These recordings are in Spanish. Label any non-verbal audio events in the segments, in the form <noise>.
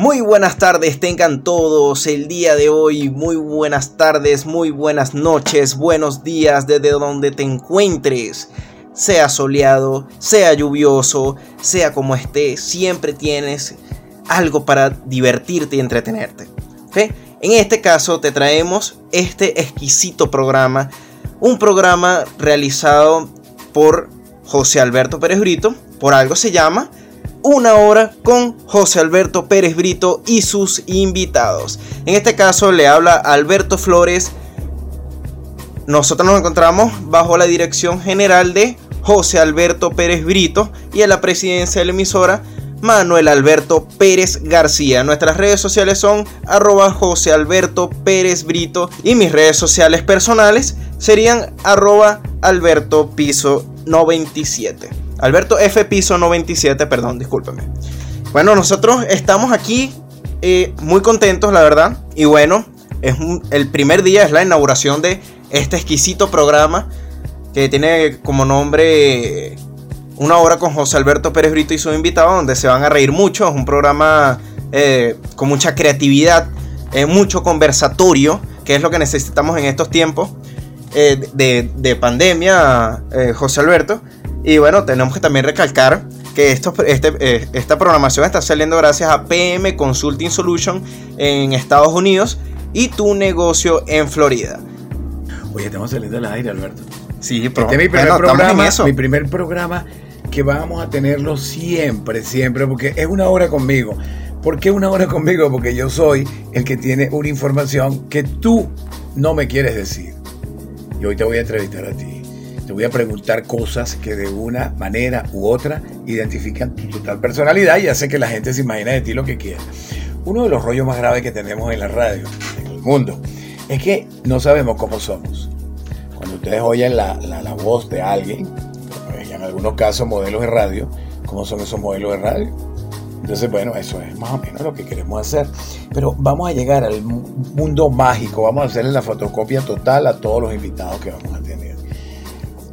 Muy buenas tardes, tengan todos el día de hoy. Muy buenas tardes, muy buenas noches, buenos días desde donde te encuentres. Sea soleado, sea lluvioso, sea como esté, siempre tienes algo para divertirte y entretenerte. En este caso te traemos este exquisito programa. Un programa realizado por José Alberto Pérez Brito. Por algo se llama una hora con José Alberto Pérez Brito y sus invitados. En este caso le habla Alberto Flores. Nosotros nos encontramos bajo la dirección general de José Alberto Pérez Brito y en la presidencia de la emisora Manuel Alberto Pérez García. Nuestras redes sociales son arroba José Alberto Pérez Brito y mis redes sociales personales serían arroba Alberto Piso 97. Alberto F. Piso 97, perdón, discúlpeme. Bueno, nosotros estamos aquí eh, muy contentos, la verdad. Y bueno, es el primer día, es la inauguración de este exquisito programa que tiene como nombre Una hora con José Alberto Pérez Brito y su invitado, donde se van a reír mucho. Es un programa eh, con mucha creatividad, eh, mucho conversatorio, que es lo que necesitamos en estos tiempos de, de, pandemia, José Alberto. Y bueno, tenemos que también recalcar que esto, este, eh, esta programación está saliendo gracias a PM Consulting Solution en Estados Unidos y tu negocio en Florida. Oye, estamos saliendo al aire, Alberto. Sí, pero este es mi primer programa, mi primer programa que vamos a tenerlo siempre, siempre, porque es una hora conmigo. ¿Por qué una hora conmigo? Porque yo soy el que tiene una información que tú no me quieres decir. Y hoy te voy a entrevistar a ti. Te voy a preguntar cosas que de una manera u otra identifican tu total personalidad y hace que la gente se imagine de ti lo que quiera. Uno de los rollos más graves que tenemos en la radio, en el mundo, es que no sabemos cómo somos. Cuando ustedes oyen la, la, voz de alguien, en algunos casos modelos de radio, ¿cómo son esos modelos de radio? Entonces, bueno, eso es más o menos lo que queremos hacer. Pero vamos a llegar al mundo mágico, vamos a hacerle la fotocopia total a todos los invitados que vamos a tener.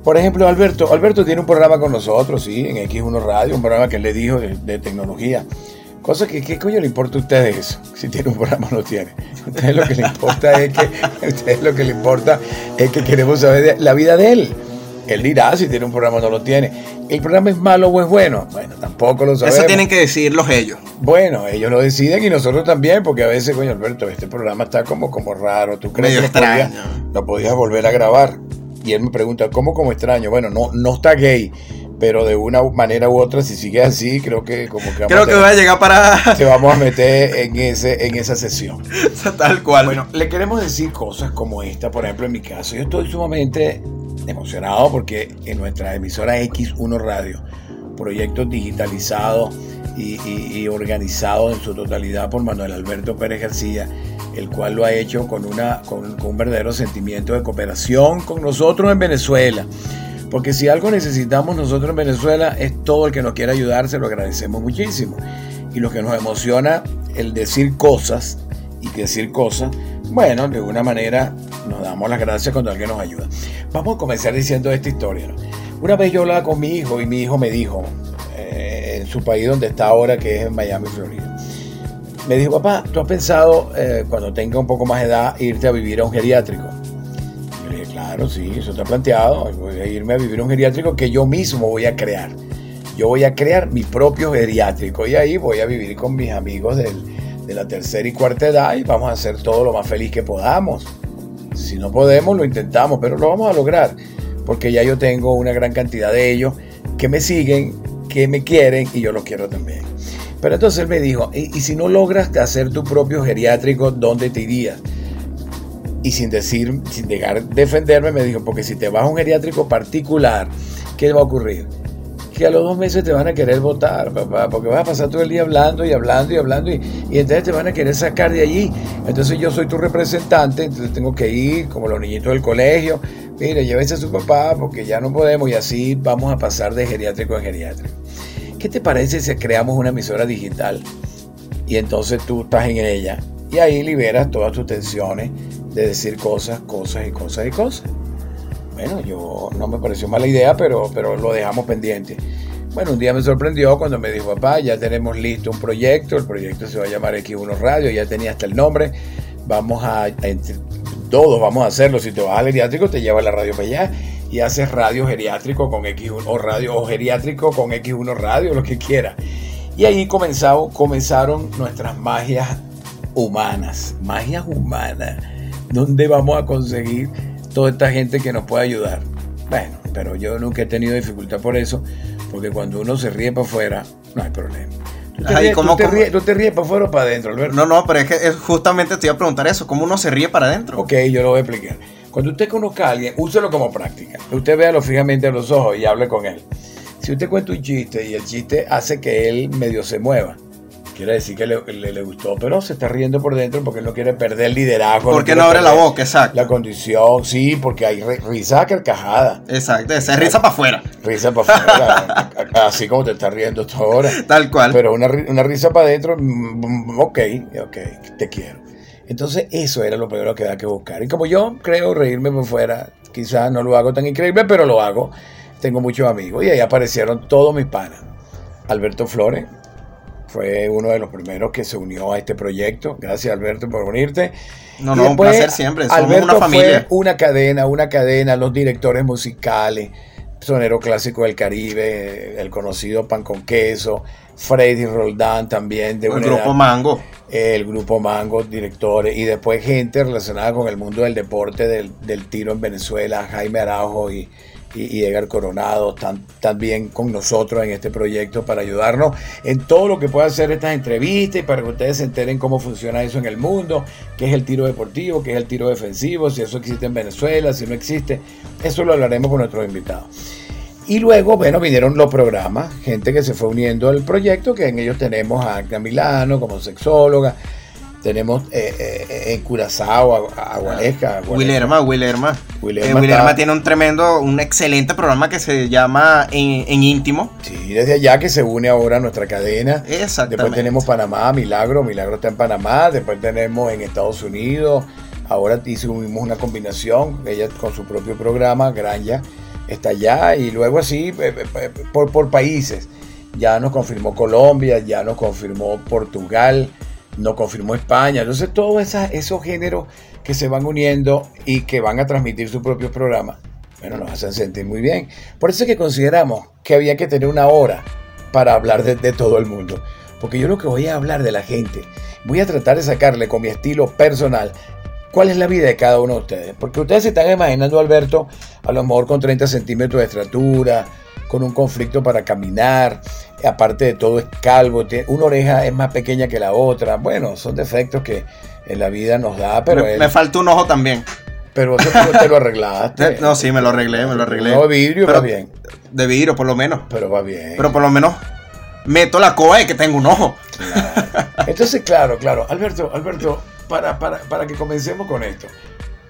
Por ejemplo, Alberto, Alberto tiene un programa con nosotros, sí, en X1 Radio, un programa que él le dijo de, tecnología. Cosa que, ¿qué coño le importa a ustedes eso? Si tiene un programa o no tiene. A ustedes lo que le importa es que, ustedes lo que le importa es que queremos saber la vida de él. Él dirá si tiene un programa o no lo tiene. ¿El programa es malo o es bueno? Bueno, tampoco lo sabemos. Eso tienen que decirlos ellos. Bueno, ellos lo deciden y nosotros también, porque a veces, coño, Alberto, este programa está como, como raro. ¿Tú crees que extraño. lo podías volver a grabar? Y él me pregunta, ¿cómo como extraño? Bueno, no, no está gay, pero de una manera u otra, si sigue así, creo que como que... Creo que va a llegar para... Se vamos a meter en, ese, en esa sesión. <laughs> Tal cual. Bueno, le queremos decir cosas como esta, por ejemplo, en mi caso. Yo estoy sumamente emocionado porque en nuestra emisora X1 Radio, proyectos digitalizados y, y, y organizados en su totalidad por Manuel Alberto Pérez García, el cual lo ha hecho con, una, con, un verdadero sentimiento de cooperación con nosotros en Venezuela. Porque si algo necesitamos nosotros en Venezuela es todo el que nos quiera ayudar, se lo agradecemos muchísimo. Y lo que nos emociona, el decir cosas y decir cosas, bueno, de alguna manera nos damos las gracias cuando alguien nos ayuda. Vamos a comenzar diciendo esta historia. Una vez yo hablaba con mi hijo y mi hijo me dijo, eh, en su país donde está ahora, que es en Miami, Florida, me dijo, papá, ¿tú has pensado eh, cuando tenga un poco más de edad irte a vivir a un geriátrico? Yo le dije, claro, sí, eso está planteado. Voy a irme a vivir a un geriátrico que yo mismo voy a crear. Yo voy a crear mi propio geriátrico y ahí voy a vivir con mis amigos de la tercera y cuarta edad y vamos a hacer todo lo más feliz que podamos. Si no podemos, lo intentamos, pero lo vamos a lograr porque ya yo tengo una gran cantidad de ellos que me siguen, que me quieren y yo los quiero también. Pero entonces él me dijo, ¿y, si no logras hacer tu propio geriátrico, dónde te irías? Y sin decir, sin dejar defenderme, me dijo, porque si te vas a un geriátrico particular, ¿qué va a ocurrir? Que a los dos meses te van a querer votar, papá, porque vas a pasar todo el día hablando y hablando y hablando y, y, entonces te van a querer sacar de allí. Entonces yo soy tu representante, entonces tengo que ir como los niñitos del colegio, mire, llévese a su papá porque ya no podemos y así vamos a pasar de geriátrico a geriátrico. ¿qué te parece si creamos una emisora digital? Y entonces tú estás en ella y ahí liberas todas tus tensiones de decir cosas, cosas y cosas y cosas. Bueno, yo no me pareció mala idea, pero, pero lo dejamos pendiente. Bueno, un día me sorprendió cuando me dijo, papá, ya tenemos listo un proyecto, el proyecto se va a llamar X1 Radio, ya tenía hasta el nombre, vamos a, todos vamos a hacerlo, si te vas al geriátrico te lleva la radio para allá y haces radio geriátrico con X1 o radio o geriátrico con X1 Radio, lo que quiera. Y ahí comenzado, comenzaron nuestras magias humanas, magias humanas, donde vamos a conseguir toda esta gente que nos pueda ayudar. Bueno, pero yo nunca he tenido dificultad por eso, porque cuando uno se ríe para afuera, no hay problema. ¿Tú te, ríes, para afuera o para adentro, Alberto? No, no, pero es que justamente te iba a preguntar eso, ¿cómo uno se ríe para adentro? Ok, yo lo voy a explicar. Cuando usted conozca a alguien, úselo como práctica. Usted véalo fijamente a los ojos y hable con él. Si usted cuenta un chiste y el chiste hace que él medio se mueva, quiere decir que le, gustó, pero se está riendo por dentro porque no quiere perder el liderazgo. Porque no, abre la boca, exacto. La condición, sí, porque hay risa carcajada. Exacto, esa es risa para afuera. Risa para afuera, así como te estás riendo tú ahora. <laughs> Tal cual. Pero una, una risa para adentro, mm, ok, ok, te quiero. Entonces eso era lo primero que había que buscar. Y como yo creo reírme por fuera, quizás no lo hago tan increíble, pero lo hago. Tengo muchos amigos y ahí aparecieron todos mis panas. Alberto Flores fue uno de los primeros que se unió a este proyecto. Gracias Alberto por unirte. No, no, un placer siempre. Somos Alberto una familia. Fue una cadena, una cadena, los directores musicales, sonero clásico del Caribe, el conocido Pan con Queso, Freddy Roldán también. De el grupo Mango. El grupo Mango, directores, y después gente relacionada con el mundo del deporte, del, del tiro en Venezuela, Jaime Araujo y, y, Edgar Coronado están también con nosotros en este proyecto para ayudarnos en todo lo que pueda hacer estas entrevistas y para que ustedes se enteren cómo funciona eso en el mundo, qué es el tiro deportivo, qué es el tiro defensivo, si eso existe en Venezuela, si no existe. Eso lo hablaremos con nuestros invitados. Y luego, bueno, vinieron los programas, gente que se fue uniendo al proyecto, que en ellos tenemos a Agna Milano como sexóloga, tenemos eh, eh, en Curazao, a, Gualeja. Willerma, Willerma. Willerma, tiene un tremendo, un excelente programa que se llama en, Íntimo. Sí, desde allá que se une ahora a nuestra cadena. Exactamente. Después tenemos Panamá, Milagro, Milagro está en Panamá. Después tenemos en Estados Unidos. Ahora hicimos una combinación, ella con su propio programa, Granja está allá. Y luego así, eh, por, por países. Ya nos confirmó Colombia, ya nos confirmó Portugal no confirmó España. Entonces, todos esos géneros que se van uniendo y que van a transmitir su propio programa, bueno, nos hacen sentir muy bien. Por eso es que consideramos que había que tener una hora para hablar de, todo el mundo. Porque yo lo que voy a hablar de la gente, voy a tratar de sacarle con mi estilo personal cuál es la vida de cada uno de ustedes. Porque ustedes se están imaginando Alberto a lo mejor con 30 centímetros de estatura, con un conflicto para caminar, aparte de todo es calvo, una oreja es más pequeña que la otra. Bueno, son defectos que en la vida nos da, pero... Me, falta un ojo también. Pero eso te lo arreglaste. <laughs> no, sí, me lo arreglé, me lo arreglé. No, de vidrio va bien. De vidrio, por lo menos. Pero va bien. Pero por lo menos meto la coa de que tengo un ojo. <laughs> Entonces, claro, claro. Alberto, Alberto, para, para, para que comencemos con esto.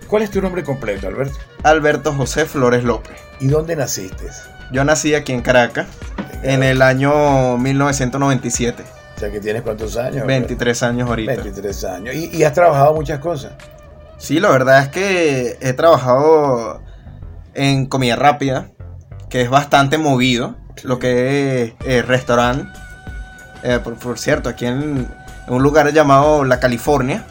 ¿Cuál es tu nombre completo, Alberto? Alberto José Flores López. ¿Y dónde naciste? Yo nací aquí en Caracas en el año 1997. O sea, que tienes cuántos años? 23 años ahorita. 23 años. ¿Y, has trabajado muchas cosas? Sí, la verdad es que he trabajado en comida rápida, que es bastante movido, lo que es eh, restaurante. Eh, por, cierto, aquí en, un lugar llamado La California,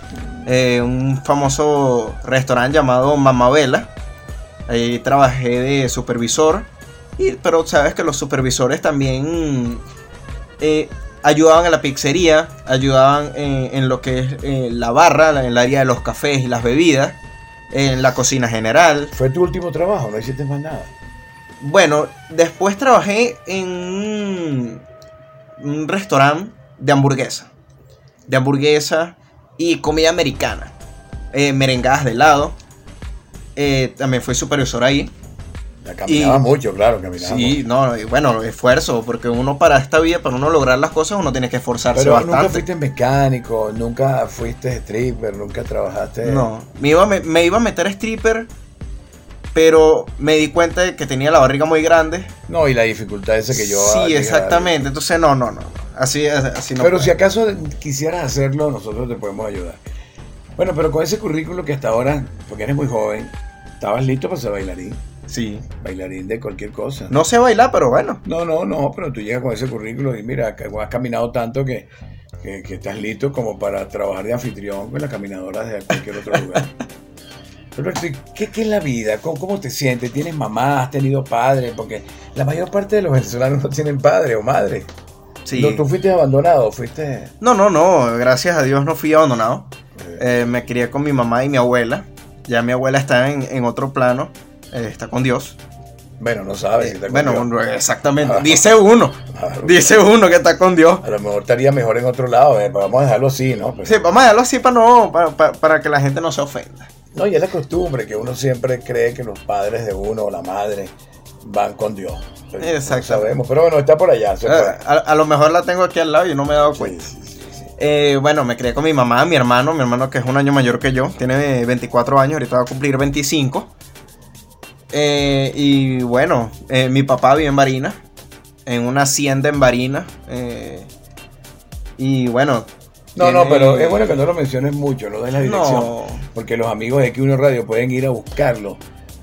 eh, un famoso restaurante llamado Mamabela. Ahí trabajé de supervisor pero sabes que los supervisores también eh, ayudaban a la pizzería, ayudaban en, lo que es eh, la barra, en el área de los cafés y las bebidas, en la cocina general. ¿Fue tu último trabajo? ¿No hiciste más nada? Bueno, después trabajé en un, restaurante de hamburguesa. De hamburguesa y comida americana. Eh, merengadas de helado. también fui supervisor ahí. Caminaba mucho, claro, caminaba. Sí, no, bueno, esfuerzo, porque uno para esta vida, para uno lograr las cosas, uno tiene que esforzarse Pero bastante. nunca fuiste mecánico, nunca fuiste stripper, nunca trabajaste. No, me iba, me, iba a meter stripper, pero me di cuenta de que tenía la barriga muy grande. No, y la dificultad esa que yo. Sí, exactamente. Entonces, no, no, no. Así, así no. Pero si acaso quisieras hacerlo, nosotros te podemos ayudar. Bueno, pero con ese currículo que hasta ahora, porque eres muy joven, estabas listo para ser bailarín. Sí. Bailarín de cualquier cosa. No sé bailar, pero bueno. No, no, no, pero tú llegas con ese currículo y mira, has caminado tanto que, que, estás listo como para trabajar de anfitrión con las caminadoras de cualquier otro lugar. <laughs> Pero, ¿qué, ¿qué, es la vida? ¿Cómo, ¿Cómo, te sientes? ¿Tienes mamá? ¿Has tenido padre? Porque la mayor parte de los venezolanos no tienen padre o madre. Sí. ¿No, ¿Tú fuiste abandonado? ¿Fuiste...? No, no, no. Gracias a Dios no fui abandonado. Eh, me crié con mi mamá y mi abuela. Ya mi abuela está en, en otro plano. Eh, está con Dios. Bueno, no sabes si está con bueno, exactamente. <laughs> Dice uno. Dice uno que está con Dios. A lo mejor estaría mejor en otro lado. Eh, vamos a dejarlo así, ¿no? Sí, vamos a dejarlo así para, no, para, para, que la gente no se ofenda. No, y es la costumbre que uno siempre cree que los padres de uno o la madre van con Dios. Exacto. sabemos, pero bueno, está por allá. Eh, a, lo mejor la tengo aquí al lado y no me he dado cuenta. Eh, bueno, me crié con mi mamá, mi hermano, mi hermano que es un año mayor que yo, tiene 24 años, ahorita va a cumplir 25. Eh, y bueno, mi papá vive en Barina, en una hacienda en Barina. y bueno. No, no, pero es bueno que no lo menciones mucho, no des la dirección. Porque los amigos de Q1 Radio pueden ir a buscarlo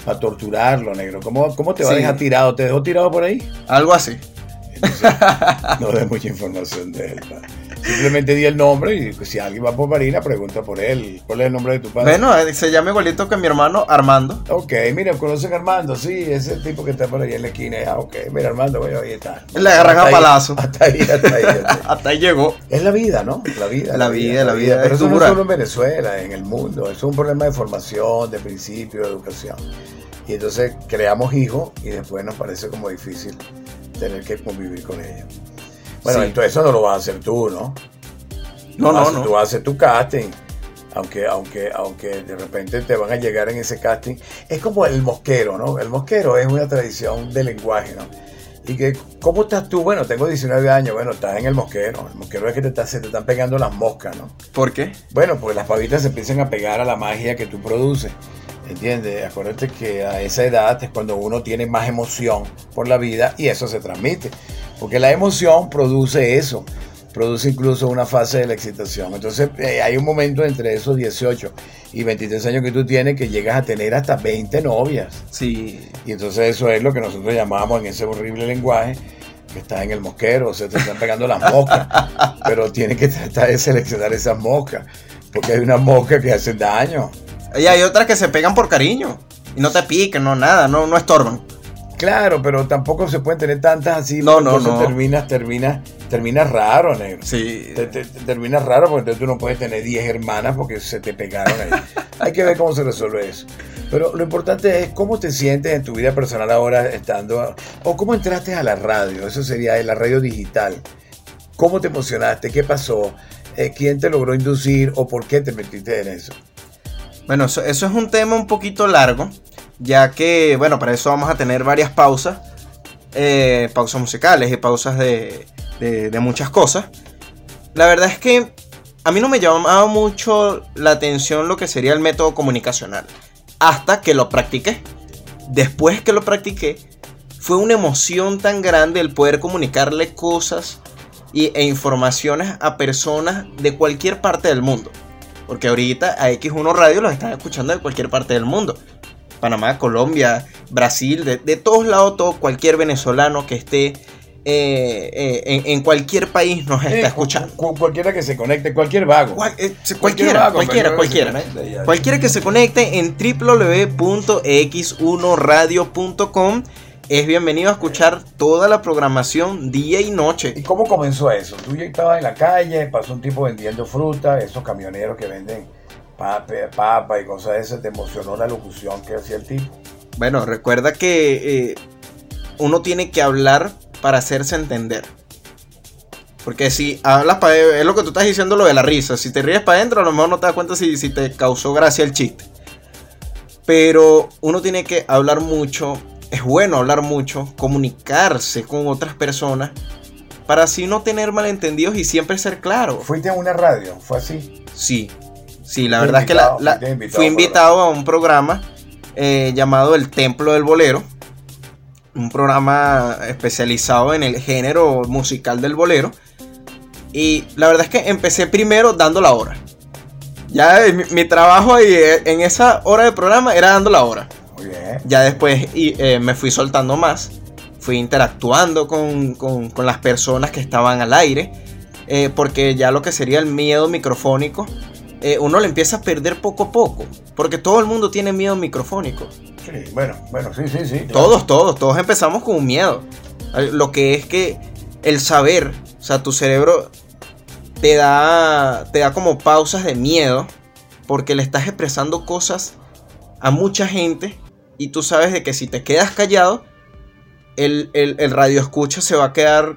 para torturarlo, negro. ¿Cómo, cómo te va a dejar tirado? ¿Te dejó tirado por ahí? Algo así. <laughs> no des mucha información de él. Simplemente di el nombre y si alguien va por Marina, pregunta por él. ¿Cuál es el nombre de tu padre? Bueno, eh, se llama igualito que mi hermano Armando. Ok, mira, conocen a Armando, sí, ese tipo que está por ahí en la esquina. Ah, ok, mira, Armando, bueno, ahí está. Le agarran a palazo. Hasta ahí, hasta ahí. <laughs> Hasta ahí. llegó. Es la vida, ¿no? La vida. La, vida, la vida. Pero eso no solo en Venezuela, en el mundo. Es un problema de formación, de principio, de educación. Y entonces creamos hijos y después nos parece como difícil tener que convivir con ellos. Bueno, entonces eso no lo vas a hacer tú, ¿no? No, no, no. Tú hacer tu casting. Aunque, aunque, aunque de repente te van a llegar en ese casting. Es como el mosquero, ¿no? El mosquero es una tradición de lenguaje, ¿no? Y que, ¿cómo estás tú? Bueno, tengo 19 años. Bueno, estás en el mosquero. El mosquero es que te se te están pegando las moscas, ¿no? ¿Por qué? Bueno, pues las pavitas se empiezan a pegar a la magia que tú produces. ¿Entiendes? Acuérdate que a esa edad es cuando uno tiene más emoción por la vida y eso se transmite. Porque la emoción produce eso, produce incluso una fase de la excitación. Entonces eh, hay un momento entre esos 18 y 23 años que tú tienes que llegas a tener hasta 20 novias. Sí. Y entonces eso es lo que nosotros llamamos en ese horrible lenguaje que está en el mosquero, o sea, te están pegando las moscas, <laughs> pero tienes que tratar de seleccionar esas moscas, porque hay unas moscas que hacen daño. Y hay otras que se pegan por cariño. Y no te pican, no nada, no, no estorban. Claro, pero tampoco se pueden tener tantas así. No, no, no. Terminas, terminas, terminas raro, negro. Sí. Te, terminas raro porque entonces tú no puedes tener 10 hermanas porque se te pegaron ahí. <laughs> Hay que ver cómo se resuelve eso. Pero lo importante es cómo te sientes en tu vida personal ahora estando, o cómo entraste a la radio, eso sería la radio digital. ¿Cómo te emocionaste? ¿Qué pasó? Eh, ¿Quién te logró inducir o por qué te metiste en eso? Bueno, eso, es un tema un poquito largo, ya que, bueno, para eso vamos a tener varias pausas, eh, pausas musicales y pausas de, de, muchas cosas. La verdad es que a mí no me llamaba mucho la atención lo que sería el método comunicacional, hasta que lo practiqué. Después que lo practiqué, fue una emoción tan grande el poder comunicarle cosas e informaciones a personas de cualquier parte del mundo. Porque ahorita a X1 Radio los están escuchando de cualquier parte del mundo. Panamá, Colombia, Brasil, de, todos lados, todo, cualquier venezolano que esté eh, eh, en, cualquier país nos está escuchando. cualquiera que se conecte, cualquier vago. Eh, cualquiera, cualquiera, cualquiera. cualquiera que se conecte en www.x1radio.com es bienvenido a escuchar toda la programación día y noche. ¿Y cómo comenzó eso? Tú ya estabas en la calle, pasó un tipo vendiendo fruta, esos camioneros que venden papa, y cosas de esas, ¿te emocionó la locución que hacía el tipo? Bueno, recuerda que eh, uno tiene que hablar para hacerse entender. Porque si hablas para es lo que tú estás diciendo lo de la risa. Si te ríes para adentro, a lo mejor no te das cuenta si, si te causó gracia el chiste. Pero uno tiene que hablar mucho es bueno hablar mucho, comunicarse con otras personas, para así no tener malentendidos y siempre ser claro. ¿Fuiste a una radio? ¿Fue así? Sí, sí, la verdad es que la, fui invitado a un programa eh, llamado El Templo del Bolero, un programa especializado en el género musical del bolero. Y la verdad es que empecé primero dando la hora. Ya mi, mi trabajo ahí eh, en esa hora de programa era dando la hora. Ya después y, eh, me fui soltando más, fui interactuando con, con, con las personas que estaban al aire, eh, porque ya lo que sería el miedo microfónico, eh, uno le empieza a perder poco a poco, porque todo el mundo tiene miedo microfónico. Sí, bueno, bueno, sí, sí, sí. Todos, todos, todos empezamos con un miedo. Lo que es que el saber, o sea, tu cerebro te da, te da como pausas de miedo, porque le estás expresando cosas a mucha gente y tú sabes de que si te quedas callado, el, radio escucha se va a quedar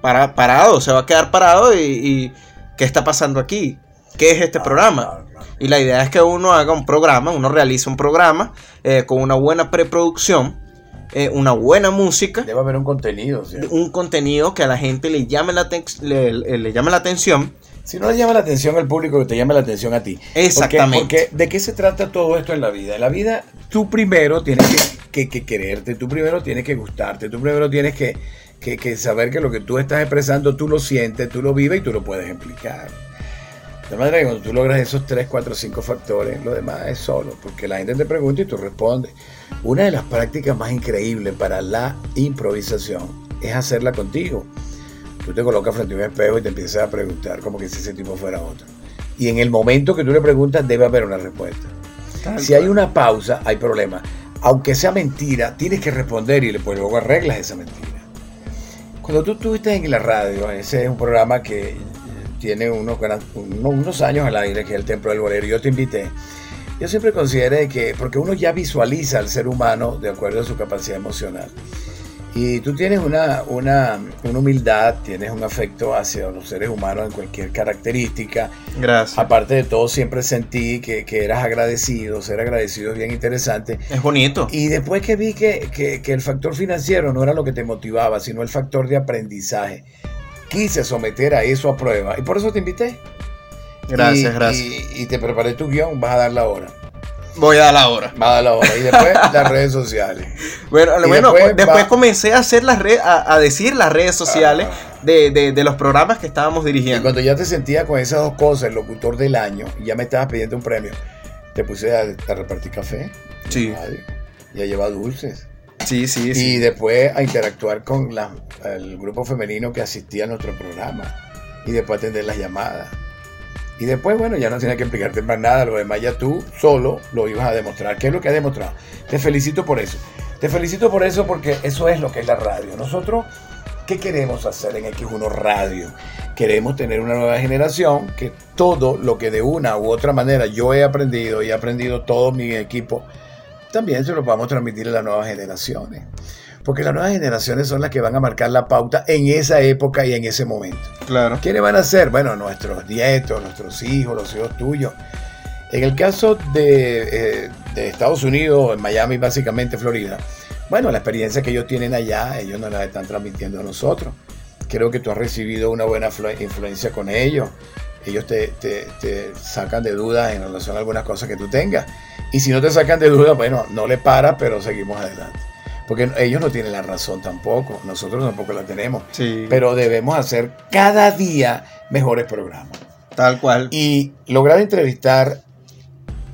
para, parado, se va a quedar parado y, ¿qué está pasando aquí? ¿Qué es este ah, programa? Y la idea es que uno haga un programa, uno realice un programa eh, con una buena preproducción, eh, una buena música. Debe haber un contenido. Un contenido que a la gente le llame la, le, le llame la atención si no le llama la atención al público, que te llame la atención a ti. Exactamente. Porque, ¿de qué se trata todo esto en la vida? En la vida, tú primero tienes que, quererte, tú primero tienes que gustarte, tú primero tienes que, que, saber que lo que tú estás expresando, tú lo sientes, tú lo vives y tú lo puedes explicar. De manera que cuando tú logras esos 3, 4, 5 factores, lo demás es solo, porque la gente te pregunta y tú respondes. Una de las prácticas más increíbles para la improvisación es hacerla contigo. Tú te colocas frente a un espejo y te empiezas a preguntar como que si ese tipo fuera otro. Y en el momento que tú le preguntas debe haber una respuesta. si hay una pausa, hay problema. Aunque sea mentira, tienes que responder y pues luego arreglas esa mentira. Cuando tú estuviste en la radio, ese es un programa que tiene unos, unos años al aire, que es el Templo del Bolero, yo te invité. Yo siempre consideré que, porque uno ya visualiza al ser humano de acuerdo a su capacidad emocional. Y tú tienes una, una, humildad, tienes un afecto hacia los seres humanos en cualquier característica. Gracias. Aparte de todo, siempre sentí que, eras agradecido. Ser agradecido es bien interesante. Es bonito. Y después que vi que, el factor financiero no era lo que te motivaba, sino el factor de aprendizaje, quise someter a eso a prueba. Y por eso te invité. Gracias, gracias. Y, y te preparé tu guion, vas a dar la hora. Voy a dar la hora. Va a dar la hora. Y después <laughs> las redes sociales. Bueno, bueno después, comencé a hacer las redes, a, decir las redes sociales ah. de, los programas que estábamos dirigiendo. Y cuando ya te sentía con esas dos cosas, el locutor del año, y ya me estabas pidiendo un premio, te puse a, repartir café. Sí. Y a llevar dulces. Sí, sí, sí. Y después a interactuar con el grupo femenino que asistía a nuestro programa. Y después atender las llamadas. Y después, bueno, ya no tienes que explicarte más nada, lo demás ya tú solo lo ibas a demostrar. ¿Qué es lo que has demostrado? Te felicito por eso. Te felicito por eso porque eso es lo que es la radio. Nosotros, ¿qué queremos hacer en X1 Radio? Queremos tener una nueva generación que todo lo que de una u otra manera yo he aprendido y he aprendido todo mi equipo, también se lo podamos transmitir a las nuevas generaciones porque las nuevas generaciones son las que van a marcar la pauta en esa época y en ese momento. Claro. ¿Quiénes van a ser? Bueno, nuestros nietos, nuestros hijos, los hijos tuyos. En el caso de, eh, Estados Unidos, en Miami, básicamente Florida, bueno, la experiencia que ellos tienen allá, ellos no la están transmitiendo a nosotros. Creo que tú has recibido una buena influencia con ellos. Ellos te, te sacan de dudas en relación a algunas cosas que tú tengas. Y si no te sacan de dudas, bueno, no le paras, pero seguimos adelante porque ellos no tienen la razón tampoco, nosotros tampoco la tenemos, pero debemos hacer cada día mejores programas. Tal cual. Y lograr entrevistar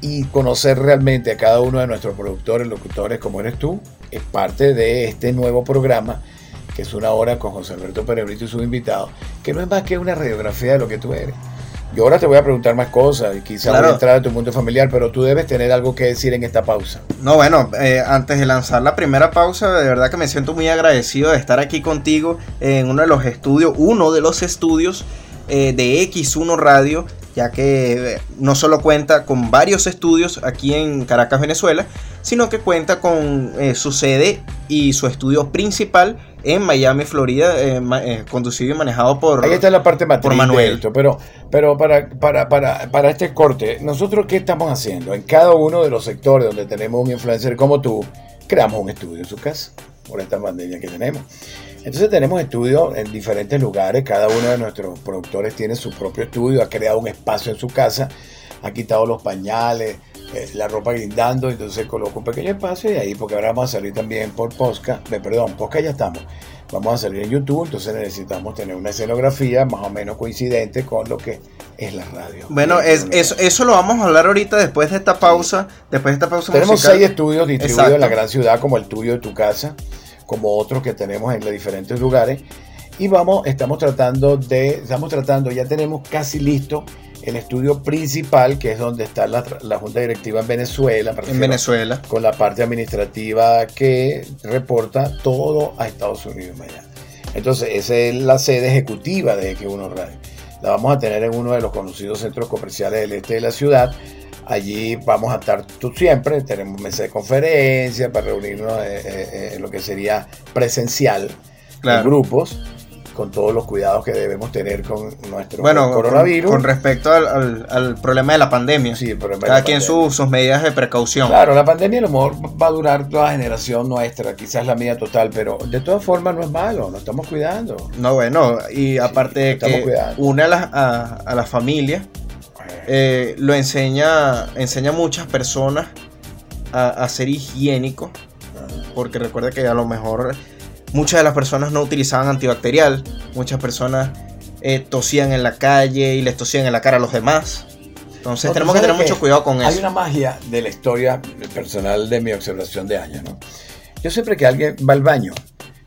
y conocer realmente a cada uno de nuestros productores, locutores, como eres tú, es parte de este nuevo programa, que es una hora con José Alberto Perebrito y sus invitados, que no es más que una radiografía de lo que tú eres. Yo ahora te voy a preguntar más cosas y quizás voy a entrar a tu mundo familiar, pero tú debes tener algo que decir en esta pausa. No, bueno, eh, antes de lanzar la primera pausa, de verdad que me siento muy agradecido de estar aquí contigo en uno de los estudios, uno de los estudios eh, de X1 Radio, ya que eh, no solo cuenta con varios estudios aquí en Caracas, Venezuela, sino que cuenta con su sede y su estudio principal en Miami, Florida, eh, eh, conducido y manejado por, Ahí está la parte por Manuel. pero pero para, para, para, para este corte, ¿nosotros qué estamos haciendo? En cada uno de los sectores donde tenemos un influencer como tú, creamos un estudio en su casa, por esta pandemia que tenemos. Entonces tenemos estudios en diferentes lugares, cada uno de nuestros productores tiene su propio estudio, ha creado un espacio en su casa, ha quitado los pañales, eh, la ropa guindando, entonces coloca un pequeño espacio y ahí, porque ahora vamos a salir también por Posca, eh, perdón, Posca ya estamos, vamos a salir en YouTube, entonces necesitamos tener una escenografía más o menos coincidente con lo que es la radio. Bueno, es, eso, eso lo vamos a hablar ahorita después de esta pausa, después de esta pausa Tenemos seis estudios distribuidos en la gran ciudad, como el tuyo de tu casa como otros que tenemos en los diferentes lugares. Y vamos, estamos tratando de, estamos tratando, ya tenemos casi listo el estudio principal, que es donde está la, Junta Directiva en Venezuela. En Venezuela. Con la parte administrativa que reporta todo a Estados Unidos mañana. Entonces, esa es la sede ejecutiva de X1 Radio. La vamos a tener en uno de los conocidos centros comerciales del este de la ciudad, Allí vamos a estar tú siempre, tenemos mesa de conferencia para reunirnos eh, eh, eh, en lo que sería presencial, en grupos, con todos los cuidados que debemos tener con nuestro coronavirus. Con, respecto al, problema de la pandemia. Sí, el problema Cada quien sus, medidas de precaución. Claro, la pandemia a lo mejor va a durar toda la generación nuestra, quizás la mía total, pero de todas formas no es malo, nos estamos cuidando. No, bueno, y aparte de que une a las a, a la familia eh, lo enseña, enseña a muchas personas a, ser higiénico, porque recuerda que a lo mejor muchas de las personas no utilizaban antibacterial, muchas personas eh, tosían en la calle y les tosían en la cara a los demás. Entonces tenemos que tener mucho cuidado con eso. Hay una magia de la historia personal de mi observación de años. ¿no? Yo siempre que alguien va al baño,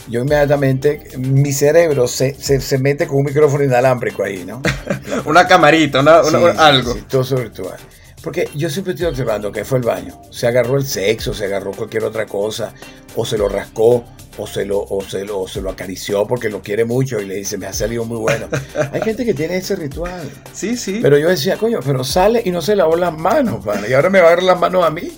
yo inmediatamente, mi cerebro se, se, mete con un micrófono inalámbrico ahí, ¿no? <laughs> una camarita, una, algo. Sí, todo virtual. Porque yo siempre estoy observando que fue el baño. Se agarró el sexo, se agarró cualquier otra cosa, o se lo rascó, o se lo, o se lo, se lo acarició porque lo quiere mucho y le dice, me ha salido muy bueno. <laughs> Hay gente que tiene ese ritual. Sí, sí. Pero yo decía, coño, pero sale y no se lavó las manos, y ahora me va a agarrar las manos a mí.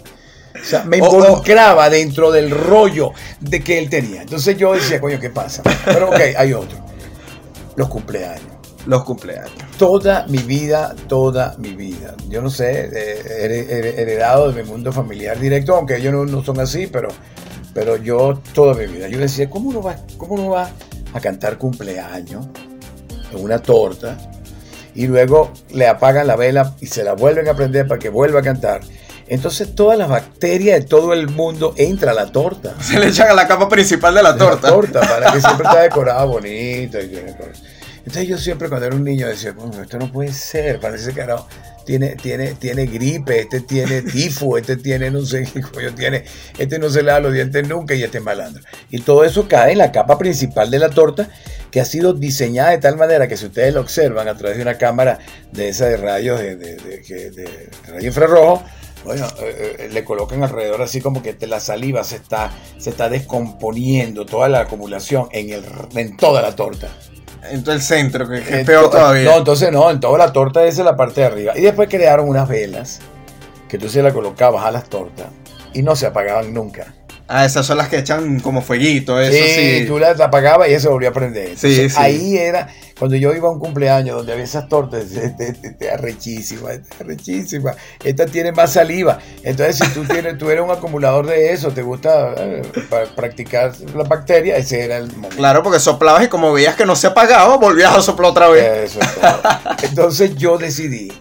O sea, me involucraba dentro del rollo de que él tenía. Entonces yo decía, coño, ¿qué pasa? Pero ok, hay otro. Los cumpleaños. Los cumpleaños. Toda mi vida, toda mi vida. Yo no sé, he heredado de mi mundo familiar directo, aunque ellos no, son así, pero, pero yo toda mi vida. Yo decía, ¿cómo uno va, cómo uno va a cantar cumpleaños en una torta? Y luego le apagan la vela y se la vuelven a prender para que vuelva a cantar entonces todas las bacterias de todo el mundo entra a la torta. <laughs> Se le echan a la capa principal de la torta. La torta, para que siempre está <laughs> decorada bonito. Y Entonces yo siempre cuando era un niño decía, esto no puede ser, parece que ahora tiene, tiene, tiene gripe, este tiene <laughs> tifo, este tiene no sé qué coño tiene, este no se le da los dientes nunca y este es malandro. Y todo eso cae en la capa principal de la torta que ha sido diseñada de tal manera que si ustedes lo observan a través de una cámara de esa de rayos de, de, de, de rayo infrarrojo, bueno, eh, eh, le colocan alrededor así como que la saliva se está, se está descomponiendo, toda la acumulación en, el, en toda la torta. En todo el centro, que, es peor todavía. No, entonces no, en toda la torta es la parte de arriba. Y después crearon unas velas que tú se la colocabas a las tortas y no se apagaban nunca. Ah, esas son las que echan como fueguito, eso sí. sí. tú las apagabas y eso volvía a prender. sí, sí. Ahí era, cuando yo iba a un cumpleaños donde había esas tortas, <laughs> arrechísima, arrechísima. Esta tiene más saliva. Entonces, si tú, tienes, tú eres un acumulador de eso, te gusta eh, practicar la bacteria, ese era el momento. Claro, porque soplabas y como veías que no se apagaba, volvías a soplar otra vez. Eso es <laughs> Entonces yo decidí,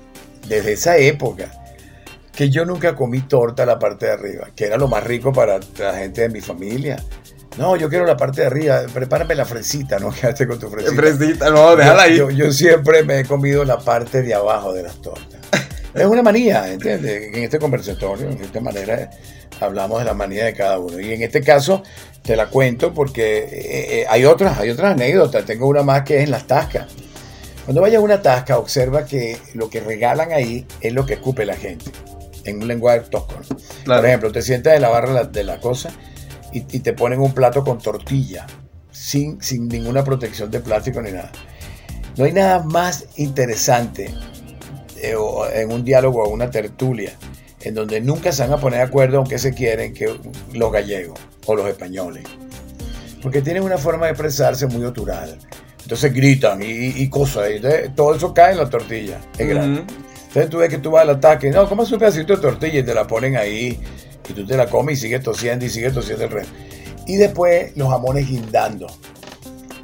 desde esa época, que yo nunca comí torta la parte de arriba, que era lo más rico para la gente de mi familia. No, yo quiero la parte de arriba, prepárame la fresita, no <laughs> quédate con tu fresita. Fresita, no, déjala ahí. Yo, siempre me he comido la parte de abajo de las tortas. es una manía, ¿entiendes? En este conversatorio, en esta manera, hablamos de la manía de cada uno. Y en este caso, te la cuento porque eh, eh, hay otras, hay otras anécdotas. Tengo una más que es en las tascas. Cuando vayas a una tasca, observa que lo que regalan ahí es lo que escupe la gente en un lenguaje tosco. Por ejemplo, te sientas en la barra de la cosa y, te ponen un plato con tortilla, sin, sin ninguna protección de plástico ni nada. No hay nada más interesante eh, en un diálogo o una tertulia en donde nunca se van a poner de acuerdo aunque se quieren que los gallegos o los españoles. Porque tienen una forma de expresarse muy natural. Entonces gritan y, cosas. todo eso cae en la tortilla. Es grande. Entonces tú ves que tú vas al ataque, no, comas un pedacito de tortilla y te la ponen ahí y tú te la comes y sigues tosiendo y sigues tosiendo el resto. Y después los jamones guindando.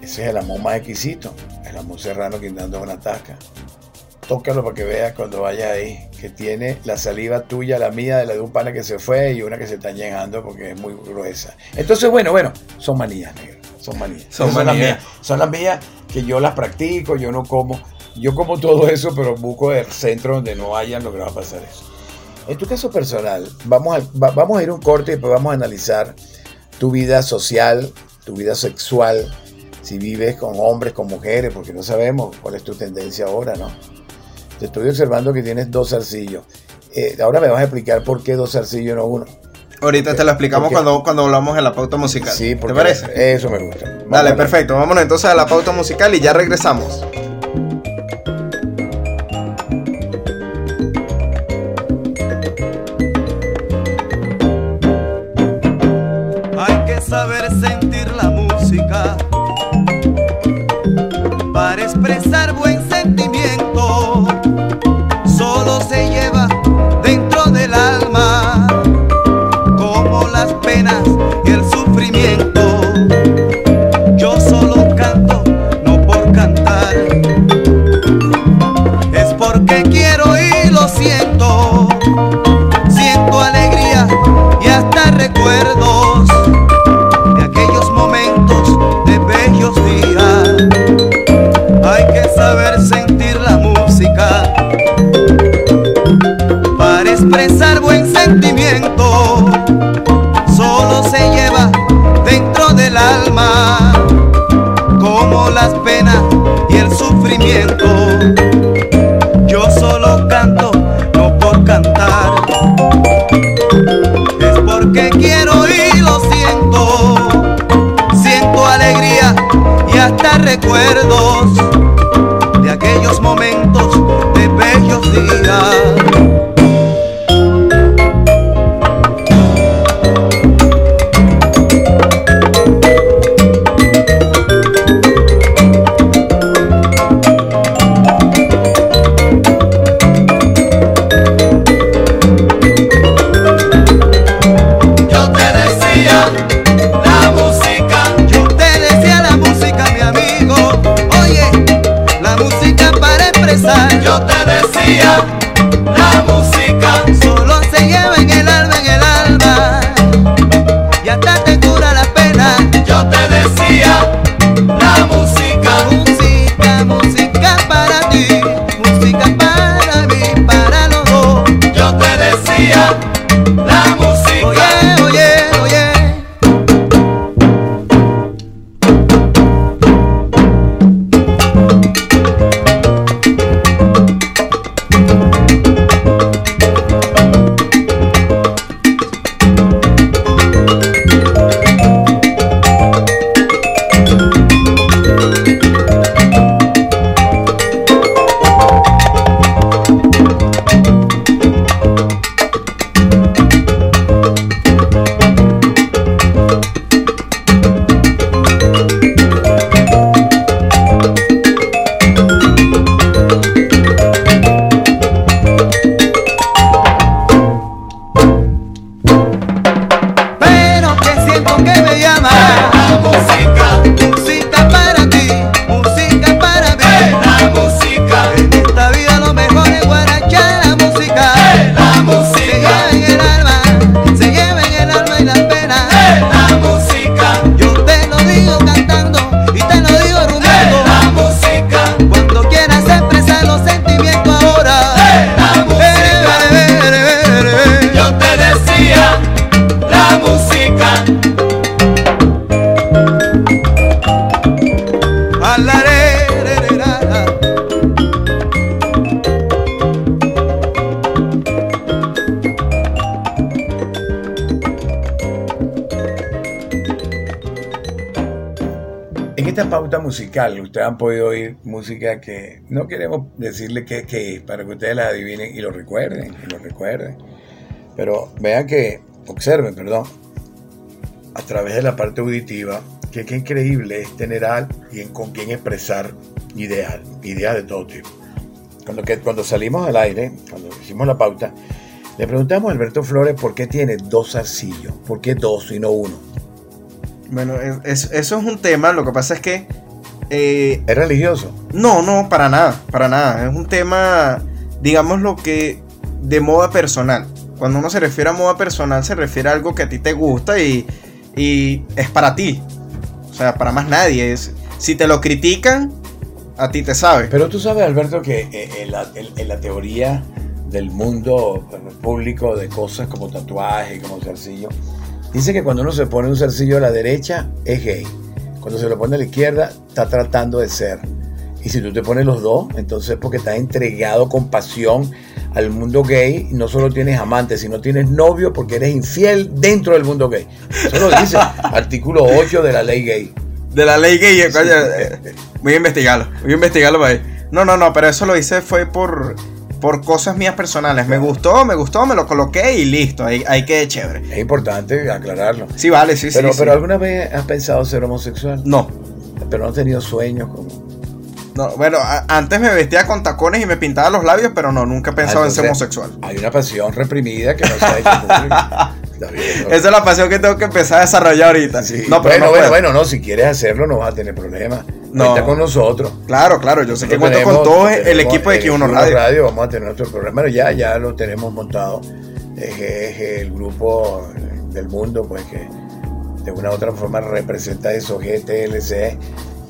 Ese es el amor más exquisito, el amor serrano quitando una tasca. Tócalo para que veas cuando vayas ahí, que tiene la saliva tuya, la mía, de la de un pana que se fue y una que se está llegando porque es muy gruesa. Entonces, bueno, bueno, son manías, negro. Son manías. Son Esas las manías. mías. Son las mías que yo las practico, yo no como. Yo como todo eso, pero busco el centro donde no hayan logrado pasar eso. En tu caso personal, vamos a, va- vamos a ir a un corte y después vamos a analizar tu vida social, tu vida sexual, si vives con hombres, con mujeres, porque no sabemos cuál es tu tendencia ahora, ¿no? Te estoy observando que tienes dos zarcillos. Eh, ahora me vas a explicar por qué dos zarcillos y no uno. Ahorita te lo explicamos cuando, cuando hablamos en la pauta musical. Sí, ¿Te parece? eso me gusta. Vamos Dale, a perfecto. Vámonos entonces a la pauta musical y ya regresamos. Expresar han podido oír música que no queremos decirle qué es, para que ustedes la adivinen y lo recuerden, y lo recuerden. Pero vean que, observen, perdón, a través de la parte auditiva, que qué increíble es tener a alguien con quien expresar ideas, ideas de todo tipo. Cuando, que, cuando salimos al aire, cuando hicimos la pauta, le preguntamos a Alberto Flores por qué tiene dos zarcillos, por qué dos y no uno. Bueno, es- eso es un tema. Lo que pasa es que eh, ¿Es religioso? no, no, para nada, para nada. Es un tema, digamos lo que, de moda personal. Cuando uno se refiere a moda personal, se refiere a algo que a ti te gusta y, y es para ti. O sea, para más nadie. Es, si te lo critican, a ti te sabe. Pero tú sabes, Alberto, que eh, en la, en- la teoría del mundo público de cosas como tatuaje, como zarcillo, dice que cuando uno se pone un zarcillo a la derecha es gay. Cuando se lo pone a la izquierda está tratando de ser. Y si tú te pones los dos, entonces es porque estás entregado con pasión al mundo gay. No solo tienes amante, sino tienes novio porque eres infiel dentro del mundo gay. Eso lo dice <laughs> artículo 8 de la ley gay. De la ley gay, coño, eh, voy a investigarlo. Voy a investigarlo para ahí. No, no, no, pero eso lo hice fue por, por cosas mías personales. Me gustó, me gustó, me lo coloqué y listo. Ahí, ahí quedé chévere. Es importante aclararlo. Sí, vale, sí, pero, sí. pero sí. ¿alguna vez has pensado ser homosexual? No. Pero no has tenido sueños como... No, bueno, antes me vestía con tacones y me pintaba los labios, pero no, nunca he pensado Ah, en ser homosexual. Hay una pasión reprimida que no se ha hecho <laughs> bien, ¿no? Esa es la pasión que tengo que empezar a desarrollar ahorita. Sí, No, pero bueno, no bueno, bueno, no, si quieres hacerlo no vas a tener problema. No. Cuenta con nosotros. Claro, claro, yo sé que cuento con todo el tenemos equipo de el Q1 Q1 Radio. Vamos a tener nuestro programa. Bueno, ya, ya lo tenemos montado. Es, es el grupo del mundo, pues que de una u otra forma representa eso, GTLC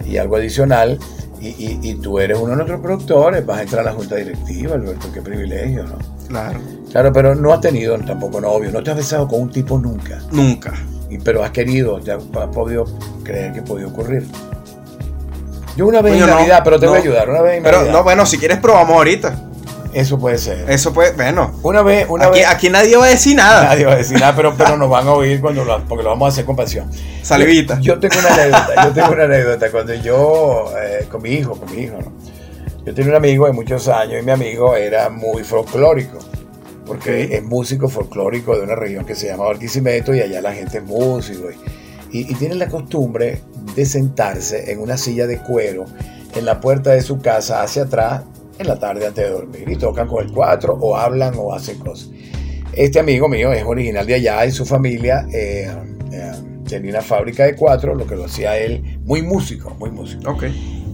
y algo adicional. Y, y- y tú eres uno de nuestros productores, vas a entrar a la junta directiva, Alberto, qué privilegio, ¿no? Claro. Claro, pero no has tenido tampoco novio, no te has besado con un tipo nunca, Nunca. y, pero has querido, te has, has podido creer que podía ocurrir. Yo una vez Coño, en no, Navidad, pero te voy a no. ayudar, una vez en Pero Navidad. no, bueno, si quieres probamos ahorita. Eso puede ser. Eso puede, bueno. Una vez, una Aquí, vez. aquí nadie va a decir nada. Nadie va a decir nada, pero, pero <laughs> nos van a oír cuando lo, porque lo vamos a hacer con pasión. Salivita. Yo, yo tengo una anécdota, <laughs> yo tengo una anécdota. Cuando yo, eh, con mi hijo, con mi hijo, ¿no? Yo tenía un amigo de muchos años y mi amigo era muy folclórico. Porque es músico folclórico de una región que se llama Barquisimeto y allá la gente es músico. Y, y, y tienen la costumbre de sentarse en una silla de cuero en la puerta de su casa hacia atrás en la tarde antes de dormir. Y tocan con el cuatro o hablan o hacen cosas. Este amigo mío es original de allá y su familia eh, eh, tenía una fábrica de cuatro, lo que lo hacía él muy músico, muy músico. Ok.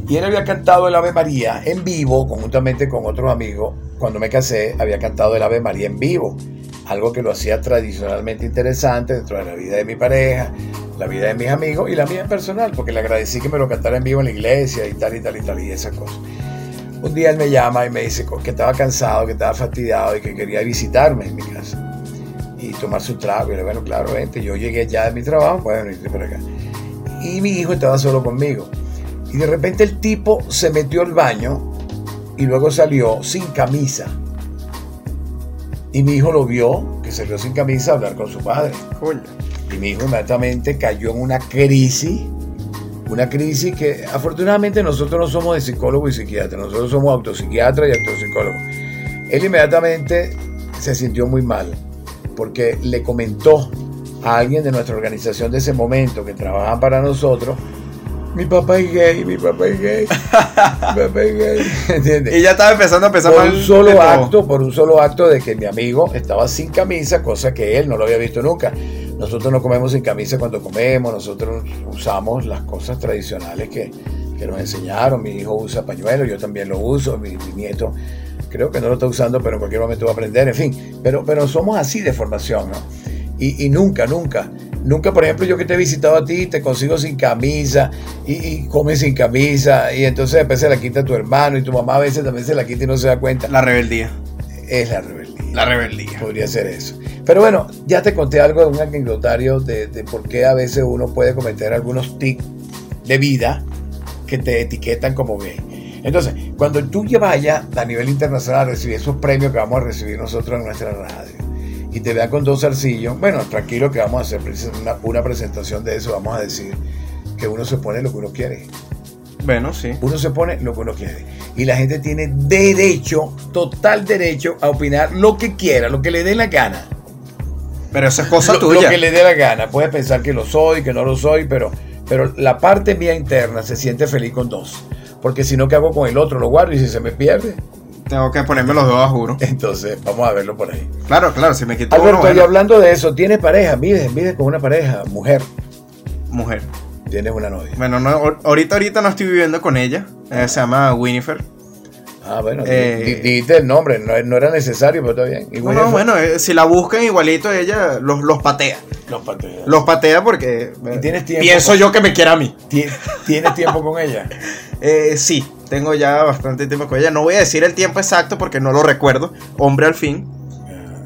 Y él había cantado el Ave María en vivo, conjuntamente con otros amigos. Cuando me casé, había cantado el Ave María en vivo. Algo que lo hacía tradicionalmente interesante dentro de la vida de mi pareja, la vida de mis amigos y la mía personal, porque le agradecí que me lo cantara en vivo en la iglesia y tal y tal y tal y esas cosas. Un día él me llama y me dice que estaba cansado, que estaba fastidiado y que quería visitarme en mi casa y tomar su trago. Y le digo, bueno, claro, vente. Yo llegué ya de mi trabajo, bueno, irte por acá. Y mi hijo estaba solo conmigo. Y de repente el tipo se metió al baño y luego salió sin camisa. Y mi hijo lo vio, que salió sin camisa a hablar con su padre. Coño. Y mi hijo inmediatamente cayó en una crisis, una crisis que afortunadamente nosotros no somos de psicólogo y psiquiatra, nosotros somos autopsiquiatra y autopsicólogo. Él inmediatamente se sintió muy mal porque le comentó a alguien de nuestra organización de ese momento que trabaja para nosotros, mi papá es gay, mi papá es gay, mi <laughs> papá es gay, ¿entiendes? Y ya estaba empezando a pensar por mal un solo todo. acto, por un solo acto de que mi amigo estaba sin camisa, cosa que él no lo había visto nunca. Nosotros no comemos sin camisa cuando comemos, nosotros usamos las cosas tradicionales que, que nos enseñaron. Mi hijo usa pañuelo, yo también lo uso, mi, mi nieto creo que no lo está usando, pero en cualquier momento va a aprender, en fin. Pero, pero somos así de formación, ¿no? Y, y nunca, nunca, nunca, por ejemplo, yo que te he visitado a ti, te consigo sin camisa y, y comes sin camisa y entonces después se la quita tu hermano y tu mamá a veces también se la quita y no se da cuenta. La rebeldía. Es la rebeldía. La rebeldía. Podría ser eso. Pero bueno, ya te conté algo de un anecdotario de, de por qué a veces uno puede cometer algunos tics de vida que te etiquetan como gay. Entonces, cuando tú ya vayas a nivel internacional a recibir esos premios que vamos a recibir nosotros en nuestra radio y te vean con dos zarcillos, bueno, tranquilo que vamos a hacer una, una presentación de eso, vamos a decir que uno se pone lo que uno quiere. Bueno, sí. Uno se pone lo que uno quiere. Y la gente tiene derecho, total derecho, a opinar lo que quiera, lo que le dé la gana. Pero eso es cosa lo, tuya. lo que le dé la gana. Puedes pensar que lo soy, que no lo soy, pero, pero la parte mía interna se siente feliz con dos. Porque si no, ¿qué hago con el otro? Lo guardo y si se me pierde, Tengo que ponerme los dos a juro. entonces vamos a verlo por ahí. Claro, claro, si me quito uno, Alberto, y bueno, hablando de eso, ¿tienes pareja? Vives, vives con una pareja, mujer. mujer. Tienes una novia. Bueno, no, ahor- ahorita, ahorita no estoy viviendo con ella. Se llama Winifred. Ah, bueno, Eh, di- di- dijiste el nombre, no, no era necesario, pero está bien. Y No, no, bueno, eh, si la buscan igualito, ella los, los patea. Los pateas. Los patea porque eh, ¿Y tienes tiempo? pienso yo que me quiera a mí. Ti- ¿Tienes tiempo con ella? <laughs> Eh, sí, tengo ya bastante tiempo con ella. No voy a decir el tiempo exacto porque no lo recuerdo. Hombre al fin.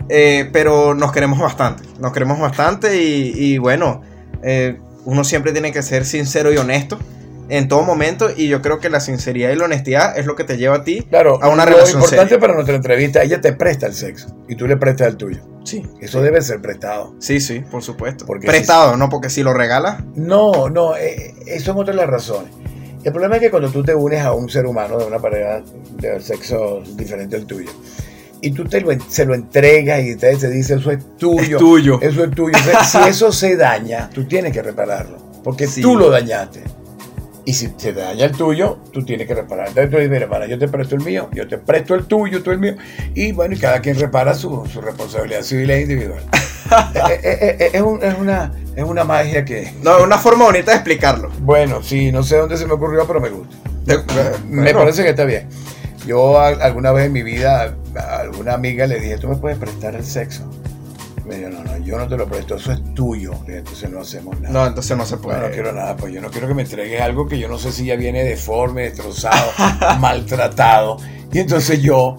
Eh, pero nos queremos bastante. Nos queremos bastante y, y bueno, eh, uno siempre tiene que ser sincero y honesto en todo momento. Y yo creo que la sinceridad y la honestidad es lo que te lleva a ti Claro, a una lo relación importante seria. para nuestra entrevista, ella te presta el sexo y tú le prestas el tuyo. Sí, Eso debe ser prestado. sí, sí, por supuesto. Porque Prestado, ¿no? Porque si lo regalas, No, no, eh, eh, son otras las razones. El problema es que cuando tú te unes a un ser humano de una pareja de sexo diferente al tuyo, y tú te lo, se lo entregas y te, te dice eso es tuyo, Es tuyo. eso es tuyo. O sea, si <laughs> eso se daña, tú tienes que repararlo, porque Sí. tú lo dañaste. Y si se daña el tuyo, tú tienes que reparar. Entonces tú dices, mira, hermana, yo te presto el mío, yo te presto el tuyo, tú el mío. Y bueno, y cada quien repara su, su responsabilidad civil e individual. <laughs> Eh, eh, eh, es, un- es una, es una magia que, no, es una forma bonita de explicarlo. bueno, sí, no sé dónde se me ocurrió, pero me gusta. Me parece que está bien. Yo alguna vez en mi vida a alguna amiga le dije, ¿tú me puedes prestar el sexo? Me dijo, no, no, yo no te lo presto, eso es tuyo. Entonces no hacemos nada. No, entonces no se No, puede. no quiero nada, pues yo no quiero que me entregues algo que yo no sé si ya viene deforme, destrozado, <laughs> maltratado. Y entonces yo,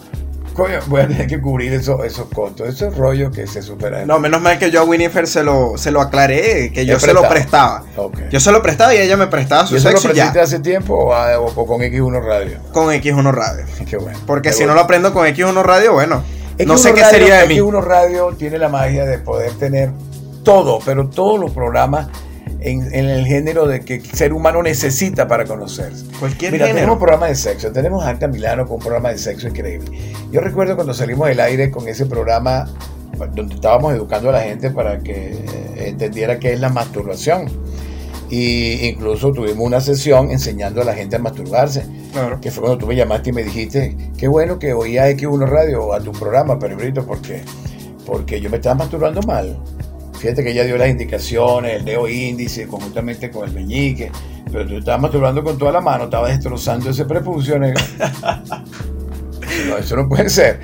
coño, voy a tener que cubrir eso- esos costos, esos rollos que se superan. No, menos mal que yo a Winifred se lo, se lo aclaré, que yo se lo prestaba. Yo se lo prestaba y ella me prestaba ¿Y su eso lo sexo y presentaste hace tiempo o, a- o con X1 Radio? Con X1 Radio. <laughs> Qué bueno. Porque Qué si no lo aprendo con X1 Radio, bueno, no sé qué radio- sería de mí. que uno radio tiene la magia de poder tener todo, pero todos los programas en, en el género de que el ser humano necesita para conocerse. Cualquier Mira, género. tenemos programas de sexo, tenemos Acta Milano con un programa de sexo increíble. Yo recuerdo cuando salimos del aire con ese programa donde estábamos educando a la gente para que entendiera qué es la masturbación. Y incluso tuvimos una sesión enseñando a la gente a masturbarse Claro. que fue cuando tú me llamaste y me dijiste, qué bueno que oía X1 Radio a tu programa, Perebrito, porque, porque yo me estaba masturbando mal. Fíjate que ella dio las indicaciones, el dedo índice, conjuntamente con el meñique, pero tú estabas masturbando con toda la mano, estabas destrozando ese prepucio negro. <laughs> No, eso no puede ser.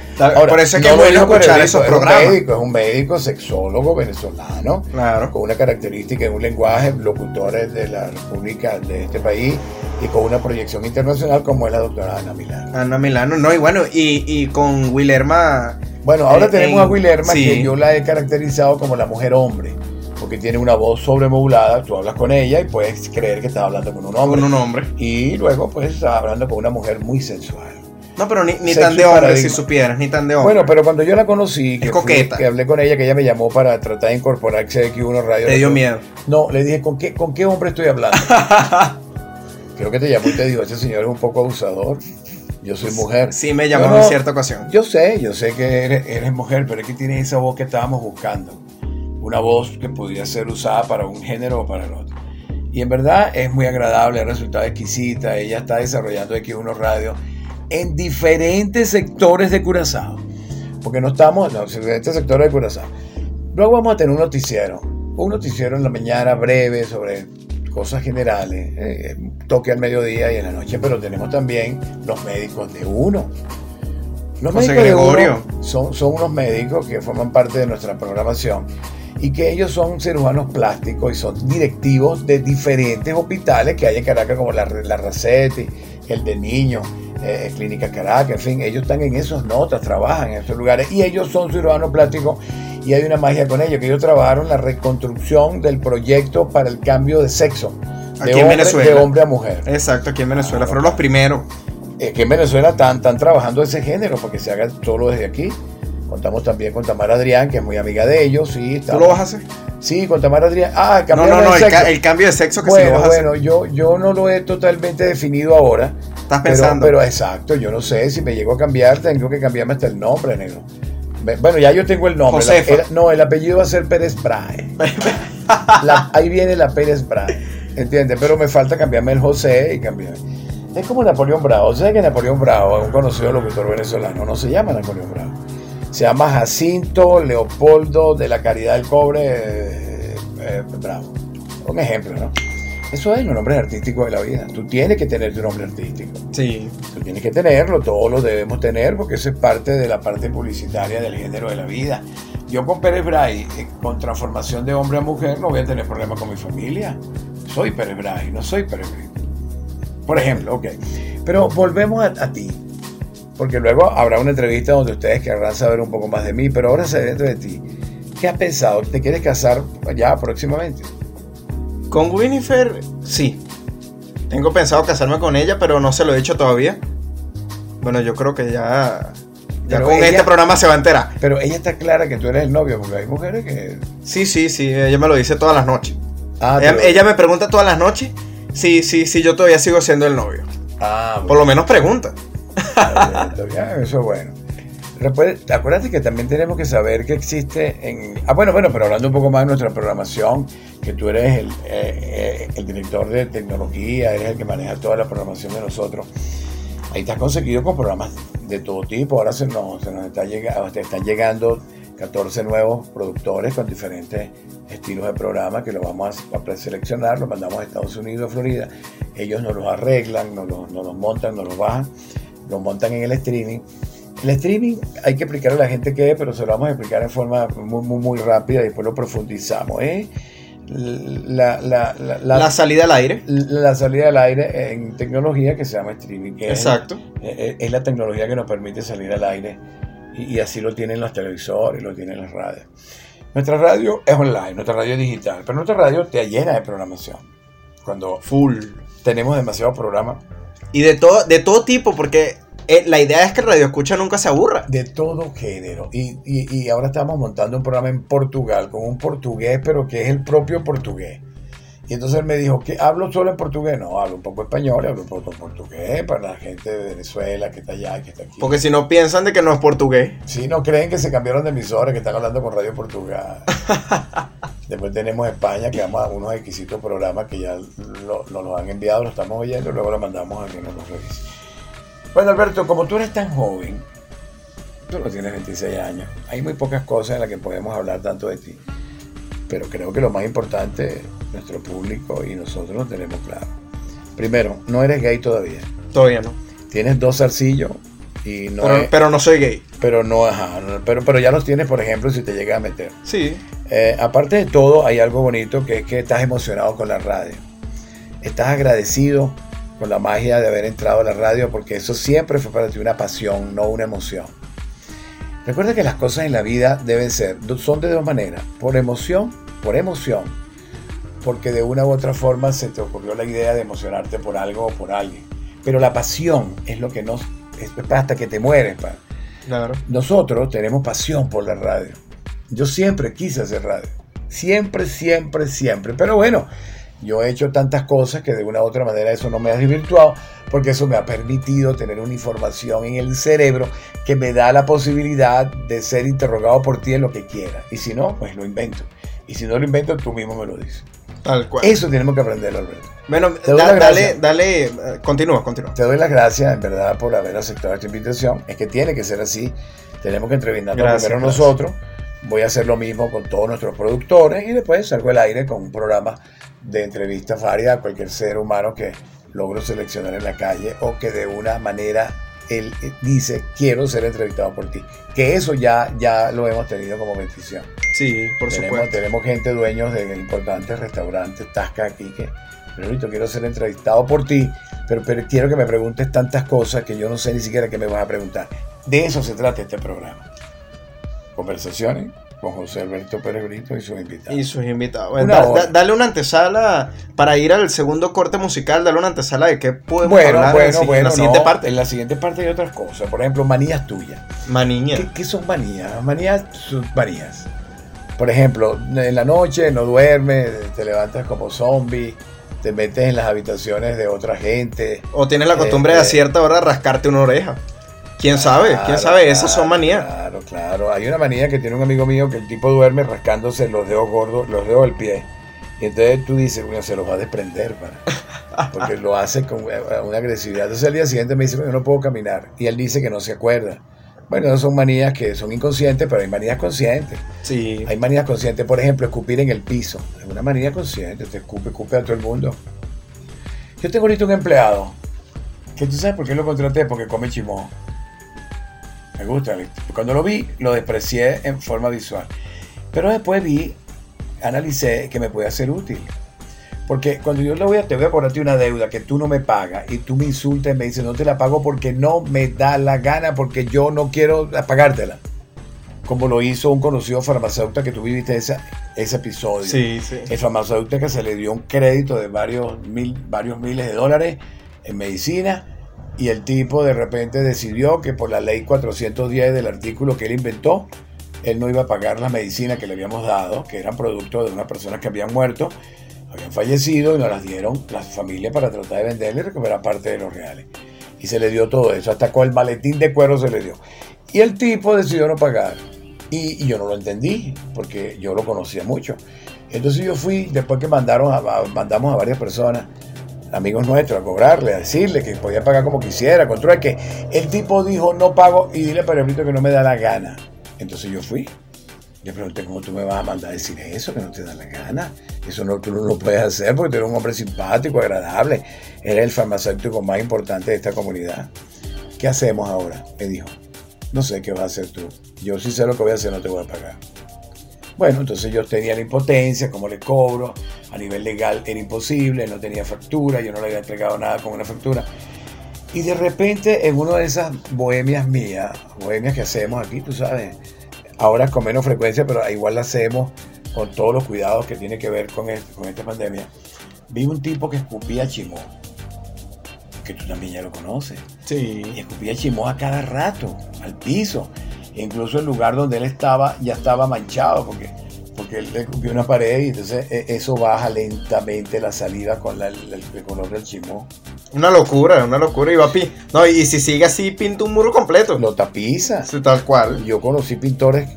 Por eso es que es bueno escuchar esos es programas. Un médico, es un médico sexólogo venezolano Claro. con una característica en un lenguaje, locutores de la República de este país y con una proyección internacional como es la doctora Ana Milán. Ana Milano, no, y bueno, y, y con Willerma. Bueno, ahora Eh, tenemos en- a Willerma sí. que yo la he caracterizado como la mujer hombre, porque tiene una voz sobremodulada, tú hablas con ella y puedes creer que estás hablando con un hombre. Con un hombre. Y luego pues estás hablando con una mujer muy sensual. No, pero ni, tan de hombre, paradigma. si supieras, ni tan de hombre. Bueno, pero cuando yo la conocí, que, fui- que hablé con ella, que ella me llamó para tratar de incorporarse a X1 Radio. Te dio miedo. No, le dije, ¿con qué, ¿con qué hombre estoy hablando? <laughs> Creo que te llamó y te dijo, ese señor es un poco abusador. Yo soy mujer. Sí, me llamó no- en cierta ocasión. Yo sé, yo sé que eres, eres mujer, pero es que tienes esa voz que estábamos buscando. Una voz que podría ser usada para un género o para el otro. Y en verdad es muy agradable, ha resultado exquisita. Ella está desarrollando X1 Radio en diferentes sectores de Curazao. Porque no estamos, no, en diferentes sectores de Curazao. Luego vamos a tener un noticiero. Un noticiero en la mañana breve sobre cosas generales, eh, toque al mediodía y en la noche, pero tenemos también los médicos de uno. Los José médicos de uno son, son unos médicos que forman parte de nuestra programación y que ellos son cirujanos plásticos y son directivos de diferentes hospitales que hay en Caracas, como la, la Racetti, el de niños, eh, Clínica Caracas, en fin, ellos están en esas notas, trabajan en esos lugares y ellos son cirujanos plásticos y hay una magia con ellos, que ellos trabajaron la reconstrucción del proyecto para el cambio de sexo. De, Aquí en hombre, Venezuela. de hombre a mujer. Exacto, aquí en Venezuela. Ah, Fueron los primeros. Es que en Venezuela están, están trabajando ese género porque se haga solo desde aquí. Contamos también con Tamara Adrián, que es muy amiga de ellos. Sí, ¿Tú lo vas a hacer? Sí, con Tamara Adrián. Ah, No, no, no, el, sexo. ca- el cambio de sexo que sí lo Bueno, a hacer. bueno, yo, yo no lo he totalmente definido ahora. Estás Pero, pensando. pero exacto, yo no sé si me llego a cambiar, tengo que cambiarme hasta el nombre, negro. Bueno, ya yo tengo el nombre. La- no, el apellido va a ser Pérez Brahe. <laughs> La- ahí viene la Pérez Brahe. ¿Entiendes? Pero me falta cambiarme el José y cambiarme. Es como Napoleón Bravo. ¿Sabes que Napoleón Bravo, un conocido locutor venezolano, no se llama Napoleón Bravo? Se llama Jacinto Leopoldo de la Caridad del Cobre eh, eh, Bravo. Un ejemplo, ¿no? Eso es los nombres artísticos de la vida. Tú tienes que tener tu nombre artístico. Sí. Tú tienes que tenerlo, todos lo debemos tener porque eso es parte de la parte publicitaria del género de la vida. Yo con Pérez Bray, eh, con transformación de hombre a mujer, no voy a tener problemas con mi familia. Soy Pérez Bray, no soy Pérez Bray. Por ejemplo, ok. Pero volvemos a, a ti. Porque luego habrá una entrevista donde ustedes querrán saber un poco más de mí, pero ahora sé dentro de ti. ¿Qué has pensado? ¿Te quieres casar ya próximamente? Con Winifred, sí. Tengo pensado casarme con ella, pero no se lo he dicho todavía. Bueno, yo creo que ya. Ya Pero con ella- este programa se va a enterar. Pero ella está clara que tú eres el novio, porque hay mujeres que... Sí, sí, sí. Ella me lo dice todas las noches. Ah, ella, pero- ella me pregunta todas las noches. Sí, sí, sí, yo todavía sigo siendo el novio. Ah, Por lo menos pregunta. Bien, Eso es bueno. Acuérdate que también tenemos que saber que existe en... Ah, bueno, bueno, pero hablando un poco más de nuestra programación, que tú eres el, eh, eh, el director de tecnología, eres el que maneja toda la programación de nosotros. Ahí has conseguido con programas de todo tipo. Ahora se nos, se nos está llegando, te están llegando 14 nuevos productores con diferentes estilos de programa que lo vamos a preseleccionar, los mandamos a Estados Unidos, a Florida. Ellos nos los arreglan, nos los, nos los montan, nos los bajan, los montan en el streaming. El streaming hay que explicarle a la gente qué es, pero se lo vamos a explicar en forma muy, muy, muy rápida y después lo profundizamos. ¿eh? La, la, la, la- salida al aire. la salida al aire en tecnología que se llama streaming. que Exacto. eh, es la tecnología que nos permite salir al aire y, y así lo tienen los televisores, lo tienen las radios. Nuestra radio es online, nuestra radio es digital, pero nuestra radio te llena de programación. Cuando Full. tenemos demasiados programas Y de todo, de todo tipo, porque eh, la idea es que el radio escucha nunca se aburra. de todo género. Y, y- y ahora estamos montando un programa en Portugal con un portugués, pero que es el propio portugués. Y entonces él me dijo, que hablo solo en portugués? No, hablo un poco español, hablo un poco portugués para la gente de Venezuela que está allá, que está aquí. Porque si no piensan de que no es portugués. Si no creen que se cambiaron de emisora, que están hablando con Radio Portugal. <laughs> Después tenemos España, que vamos a unos exquisitos programas que ya lo- nos los han enviado, lo estamos oyendo y luego lo mandamos a que nos los revise. Bueno, Alberto, como tú eres tan joven, tú no tienes 26 años, hay muy pocas cosas en las que podemos hablar tanto de ti. Pero creo que lo más importante, nuestro público y nosotros lo tenemos claro. Primero, no eres gay todavía. Todavía no. Tienes dos zarcillos y no pero, es- pero no soy gay. pero no, ajá, pero, pero ya los tienes, por ejemplo, si te llega a meter. Sí. Eh, aparte de todo, hay algo bonito que es que estás emocionado con la radio. Estás agradecido con la magia de haber entrado a la radio porque eso siempre fue para ti una pasión, no una emoción. Recuerda que las cosas en la vida deben ser, son de dos maneras, por emoción, por emoción, porque de una u otra forma se te ocurrió la idea de emocionarte por algo o por alguien. Pero la pasión es lo que nos, es hasta que te mueres, pa. Claro. Nosotros tenemos pasión por la radio. Yo siempre quise hacer radio. Siempre, siempre, siempre. Pero bueno, yo he hecho tantas cosas que de una u otra manera eso no me ha desvirtuado, porque eso me ha permitido tener una información en el cerebro que me da la posibilidad de ser interrogado por ti en lo que quiera. Y si no, pues lo invento. Y si no lo invento, tú mismo me lo dices. Tal cual. Eso tenemos que aprender, Alberto. Bueno, da- dale, dale, eh, continúa, continúa. Te doy las gracias, en verdad, por haber aceptado esta invitación. Es que tiene que ser así. Tenemos que entrevistarnos Gracias, primero gracias. nosotros. Voy a hacer lo mismo con todos nuestros productores y después salgo al aire con un programa de entrevistas varias a cualquier ser humano que logro seleccionar en la calle o que de una manera él eh, dice quiero ser entrevistado por ti. Que eso ya, ya lo hemos tenido como bendición. Sí, por tenemos, supuesto. tenemos gente dueños de importantes restaurantes, Tasca aquí, que, Perrito, quiero ser entrevistado por ti, pero, pero quiero que me preguntes tantas cosas que yo no sé ni siquiera qué me vas a preguntar. De eso se trata este programa. Conversaciones con José Alberto Pérez Brito y sus invitados. Y sus invitados. Una Da- da- dale una antesala para ir al segundo corte musical. Dale una antesala de qué podemos bueno, hablar en, bueno, si- bueno. en la siguiente no, parte. En la siguiente parte hay otras cosas. Por ejemplo, manías tuyas. Maniña. ¿Qué, qué son manías? Manías son manías. Por ejemplo, en la noche no duermes, te levantas como zombie, te metes en las habitaciones de otra gente. O tienes la costumbre Eh, de a eh. cierta hora rascarte una oreja. ¿Quién sabe? ¿Quién sabe? Esas son manías. Claro, claro. Hay una manía que tiene un amigo mío que el tipo duerme rascándose los dedos gordos, los dedos del pie. Y entonces tú dices, bueno, se los va a desprender, para. <laughs> Porque lo hace con eh, una agresividad. Entonces al día siguiente me dice, yo no puedo caminar. Y él dice que no se acuerda. Bueno, esas son manías que son inconscientes, pero hay manías conscientes. Sí. Hay manías conscientes, por ejemplo, escupir en el piso. Es una manía consciente, te escupe, escupe a todo el mundo. Yo tengo ahorita un empleado que tú sabes por qué lo contraté, porque come chimón. Me gusta. Cuando lo vi, lo desprecié en forma visual. Pero después vi, analicé que me puede ser útil. Porque cuando yo le voy a, te voy a cobrarte una deuda que tú no me pagas y tú me insultas y me dices no te la pago porque no me da la gana, porque yo no quiero pagártela. Como lo hizo un conocido farmacéutico que tú viviste ese, ese episodio. Sí, sí. El farmacéutico que se le dio un crédito de varios, mil, varios miles de dólares en medicina y el tipo de repente decidió que por la ley 410 del artículo que él inventó, él no iba a pagar la medicina que le habíamos dado, que eran producto de unas personas que habían muerto habían fallecido y nos las dieron las familias para tratar de venderle y recuperar parte de los reales. Y se le dio todo eso, hasta con el maletín de cuero se le dio. Y el tipo decidió no pagar. Y, yo no lo entendí, porque yo lo conocía mucho. Entonces yo fui, después que mandaron mandamos a varias personas, amigos nuestros, a cobrarle, a decirle que podía pagar como quisiera, controlar que el tipo dijo no pago y dile para el que no me da la gana. Entonces yo fui. Yo pregunté, ¿cómo tú me vas a mandar a decir eso? Que no te da la gana. Eso no, tú no lo puedes hacer porque tú eres un hombre simpático, agradable. Eres el farmacéutico más importante de esta comunidad. ¿Qué hacemos ahora? Me dijo. No sé qué vas a hacer tú. Yo sí sé lo que voy a hacer, no te voy a pagar. Bueno, entonces yo tenía la impotencia, ¿cómo le cobro? A nivel legal era imposible, no tenía factura, yo no le había entregado nada con una factura. Y de repente, en una de esas bohemias mías, bohemias que hacemos aquí, tú sabes, ahora con menos frecuencia, pero igual la hacemos con todos los cuidados que tiene que ver con, con esta pandemia, vi un tipo que escupía chimó, que tú también ya lo conoces. Sí. Y escupía chimó a cada rato, al piso. Incluso el lugar donde él estaba ya estaba manchado porque, porque él escupió una pared y entonces e, eso baja lentamente la salida con el, color del chimó. Una locura, una locura. Y va No, y si sigue así, pinta un muro completo. Lo tapiza. Sí, tal cual. Yo conocí pintores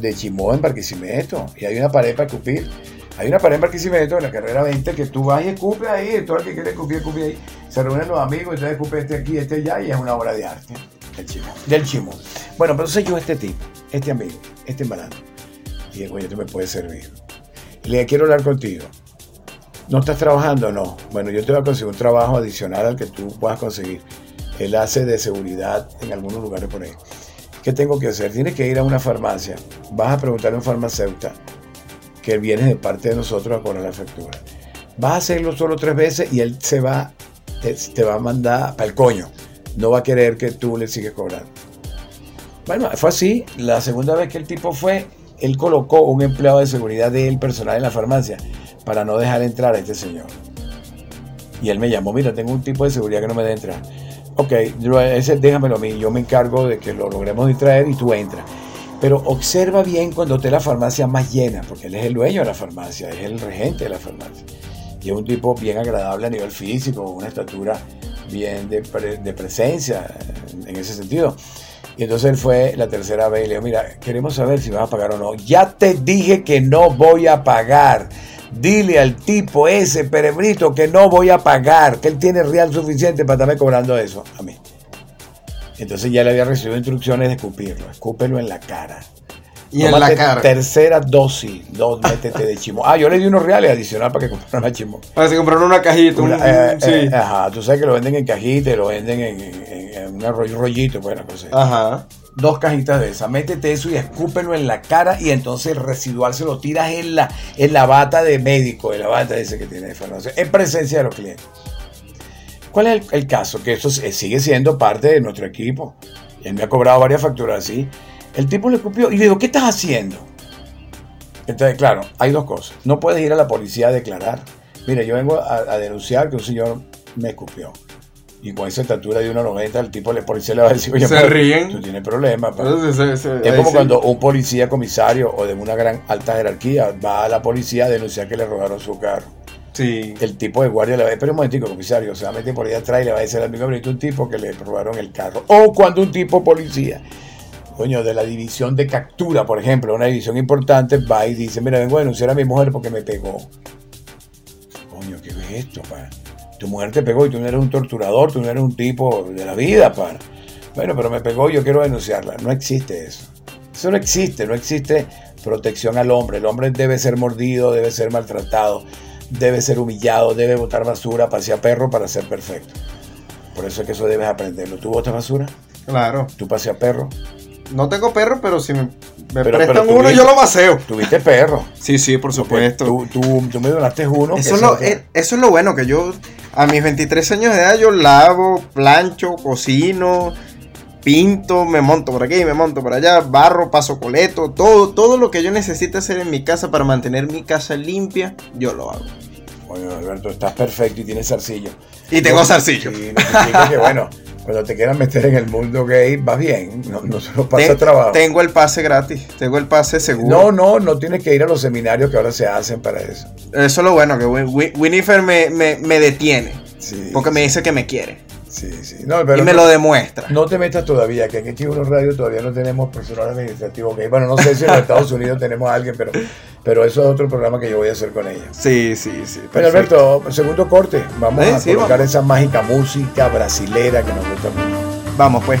de Chimó en Barquisimeto. Y hay una pared para escupir. Hay una pared en Barquisimeto en la carrera 20 que tú vas y escupes ahí. Todo el que quiere escupir, escupe ahí. Se reúnen los amigos, entonces escupe este aquí, este allá. Y es una obra de arte. Del Chimó. Del Chimó. Bueno, pero entonces yo, este tipo, este amigo, este embalado. Y oye, tú me puedes servir. Le quiero hablar contigo. ¿No estás trabajando? No. Bueno, yo te voy a conseguir un trabajo adicional al que tú puedas conseguir. Él hace de seguridad en algunos lugares por ahí. ¿Qué tengo que hacer? Tienes que ir a una farmacia. Vas a preguntarle a un farmacéutico que viene de parte de nosotros a cobrar la factura. Vas a hacerlo solo tres veces y él se va, te, va a mandar para el coño. No va a querer que tú le sigas cobrando. Bueno, fue así. La segunda vez que el tipo fue, él colocó un empleado de seguridad del personal en la farmacia para no dejar entrar a este señor. Y él me llamó, mira, tengo un tipo de seguridad que no me deja entrar ok, ese déjamelo a mí, yo me encargo de que lo logremos distraer y tú entras. Pero observa bien cuando esté la farmacia más llena, porque él es el dueño de la farmacia, es el regente de la farmacia. Y es un tipo bien agradable a nivel físico, una estatura bien de, presencia en ese sentido. Y entonces él fue la tercera vez y le dijo, mira, queremos saber si vas a pagar o no. Ya te dije que no voy a pagar. Dile al tipo ese perebrito que no voy a pagar, que él tiene real suficiente para estarme cobrando eso a mí. Entonces ya le había recibido instrucciones de escupirlo. Escúpelo en la cara. Y en la cara. Tercera dosis, dos métete de chimo. Ah, yo le di unos reales adicional para que comprara más chimo. Para que compraron una cajita. Eh, sí. Eh, ajá, tú sabes que lo venden en cajita, lo venden en, en, un rollito, bueno, pues. Ajá dos cajitas de esas, métete eso y escúpelo en la cara y entonces el residual se lo tiras en la, en la bata de médico, en la bata ese que tiene de farmacia, en presencia de los clientes. ¿Cuál es el, caso? Que esto sigue siendo parte de nuestro equipo. Él me ha cobrado varias facturas así. El tipo le escupió y le digo, ¿qué estás haciendo? Entonces, claro, hay dos cosas. No puedes ir a la policía a declarar. Mire, yo vengo a, a denunciar que un señor me escupió y con esa estatura de 1,90 el tipo le policía le va a decir, oye, se ríen. tú tienes problemas. es como cuando un policía comisario o de una gran alta jerarquía va a la policía a denunciar que le robaron su carro. Sí. El tipo de guardia le va a decir, pero un momentico, comisario, se va a meter por ahí atrás y le va a decir al amigo, un tipo que le robaron el carro. O cuando un tipo policía, coño, de la división de captura, por ejemplo, una división importante, va y dice, mira, vengo a denunciar a mi mujer porque me pegó. Coño, ¿qué es esto, para? tu mujer te pegó y tú no eres un torturador, tú no eres un tipo de la vida, para. Bueno, pero me pegó, yo quiero denunciarla. No existe eso. Eso no existe, no existe protección al hombre. El hombre debe ser mordido, debe ser maltratado. debe ser humillado, debe botar basura, pasear perro para ser perfecto. Por eso es que eso debes aprenderlo. ¿Tú botas basura? Claro. ¿Tú paseas perro? No tengo perro, pero si me, me Pero- prestan pero uno, yo lo paseo. Tuviste perro. Sí, sí, por supuesto. Tú, tú, tú me donaste uno. Eso es, lo, otro- eh, eso es lo bueno, que yo a mis 23 años de edad yo lavo, plancho, cocino, pinto, me monto por aquí, me monto por allá, barro, paso coleto, todo, todo lo que yo necesite hacer en mi casa para mantener mi casa limpia, yo lo hago. Coño, Alberto, estás perfecto y tienes zarcillo. Y tengo zarcillo. Sí, no significa que bueno, <laughs> cuando te quieras meter en el mundo gay, vas bien. No, no se lo pasa Ten- trabajo. Tengo el pase gratis, tengo el pase No, seguro. no, no tienes que ir a los seminarios que ahora se hacen para eso. Eso es lo bueno, que Win- Win- Winifred me, me- me detiene, Sí, porque me dice que me quiere. Sí, sí. No, pero y me no, lo demuestra. no te metas todavía, que en X1 Radio todavía no tenemos personal administrativo gay. Bueno, no sé si en los <laughs> Estados Unidos tenemos a alguien, pero, pero eso es otro programa que yo voy a hacer con ella. Sí, sí, sí. Pero perfecto. Alberto, segundo corte. Vamos Sí, a sí, colocar vamos. esa mágica música brasilera que nos gusta mucho. Vamos pues.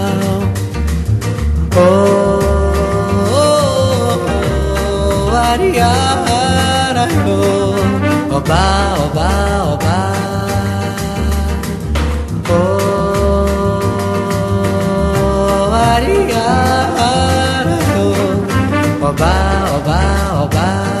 oba, oba, oba.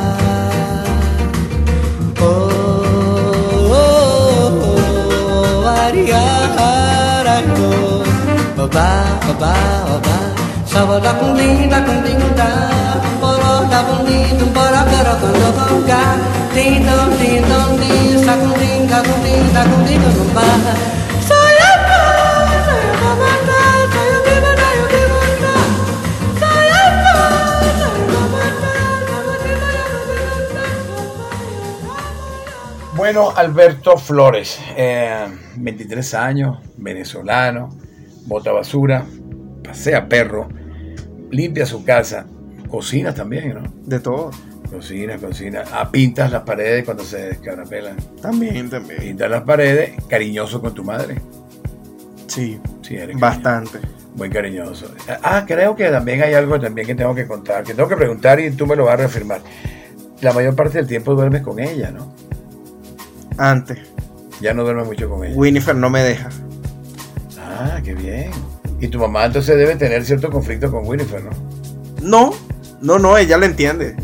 Oba. Sava da da cundim, da Sa da Bueno, Alberto Flores, eh, 23 años, venezolano, bota basura, pasea perro, limpia su casa, cocina también, ¿no? De todo. Cocina, cocina. Ah, pintas las paredes cuando se descarapelan. También, también. Pintas las paredes, cariñoso con tu madre. Sí, Sí, eres cariñoso. bastante. Muy cariñoso. Ah, creo que también hay algo también que tengo que contar, que tengo que preguntar y tú me lo vas a reafirmar. La mayor parte del tiempo duermes con ella, ¿no? Antes. Ya no duermes mucho con ella. Winifred no me deja. Ah, qué bien. Y tu mamá entonces debe tener cierto conflicto con Winifred, ¿no? No, no, no, ella lo entiende.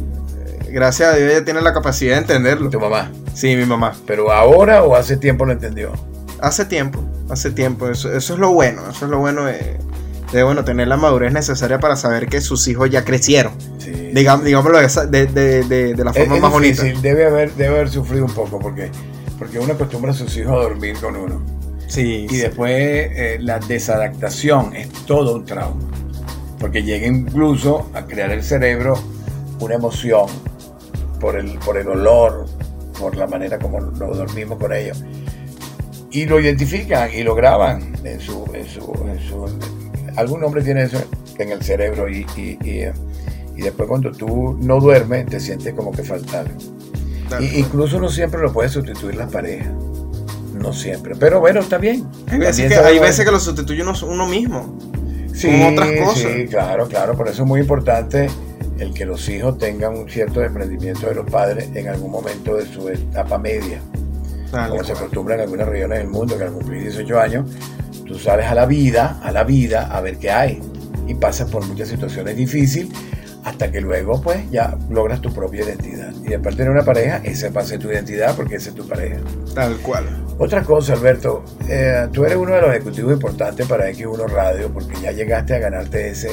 Gracias a Dios ella tiene la capacidad de entenderlo. Tu mamá. Sí, mi mamá. Pero ahora o hace tiempo lo entendió. Hace tiempo, hace tiempo. Eso, eso es lo bueno. Eso es lo bueno de, de, bueno, tener la madurez necesaria para saber que sus hijos ya crecieron. Sí. Digámoslo de, de, de- la forma es más bonita. debe haber, debe haber sufrido un poco porque, porque uno acostumbra a sus hijos a dormir con uno. Sí. Y después eh, la desadaptación es todo un trauma. Porque llega incluso a crear el cerebro una emoción por el, por el olor, por la manera como lo dormimos con ellos. Y lo identifican y lo graban en su, en su, en su- algún hombre tiene eso en el cerebro y, y- y, eh, y después cuando tú no duermes te sientes como que falta algo. Incluso no siempre lo puede sustituir la pareja. No siempre. Pero bueno, está bien. Hay veces, que, hay veces que lo sustituye uno, uno mismo. Sí, con otras cosas. Sí, claro, claro. Por eso es muy importante el que los hijos tengan un cierto desprendimiento de los padres en algún momento de su etapa media. Tal Como se cual. acostumbra en algunas regiones del mundo, que al cumplir 18 años, tú sales a la vida, a la vida, a ver qué hay. Y pasas por muchas situaciones difíciles hasta que luego, pues, ya logras tu propia identidad. Y de tener una pareja, esa va a ser tu identidad porque esa es tu pareja. Tal cual. Otra cosa, Alberto, eh, tú eres uno de los ejecutivos importantes para X1 Radio porque ya llegaste a ganarte ese,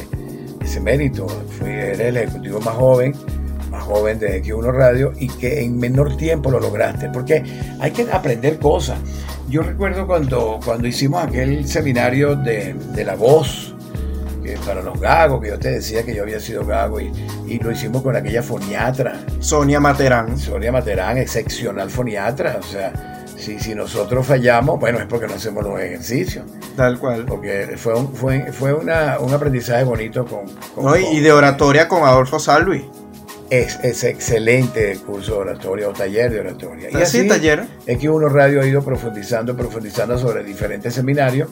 ese mérito. Fui, eres el ejecutivo más joven, más joven de X1 Radio y que en menor tiempo lo lograste. Porque hay que aprender cosas. Yo recuerdo cuando, cuando hicimos aquel seminario de, de la voz, que para los gagos, que yo te decía que yo había sido gago y, y lo hicimos con aquella foniatra. Sonia Materán. Sonia Materán, excepcional foniatra. O sea, si, si nosotros fallamos, bueno, es porque no hacemos los ejercicios. Tal cual. Porque fue un, fue, fue una- un aprendizaje bonito con... con- No, y, y de oratoria con Adolfo Salvi. es, es excelente el curso de oratoria o taller de oratoria. Y Así, así, taller. X1 Radio ha ido profundizando, profundizando sobre diferentes seminarios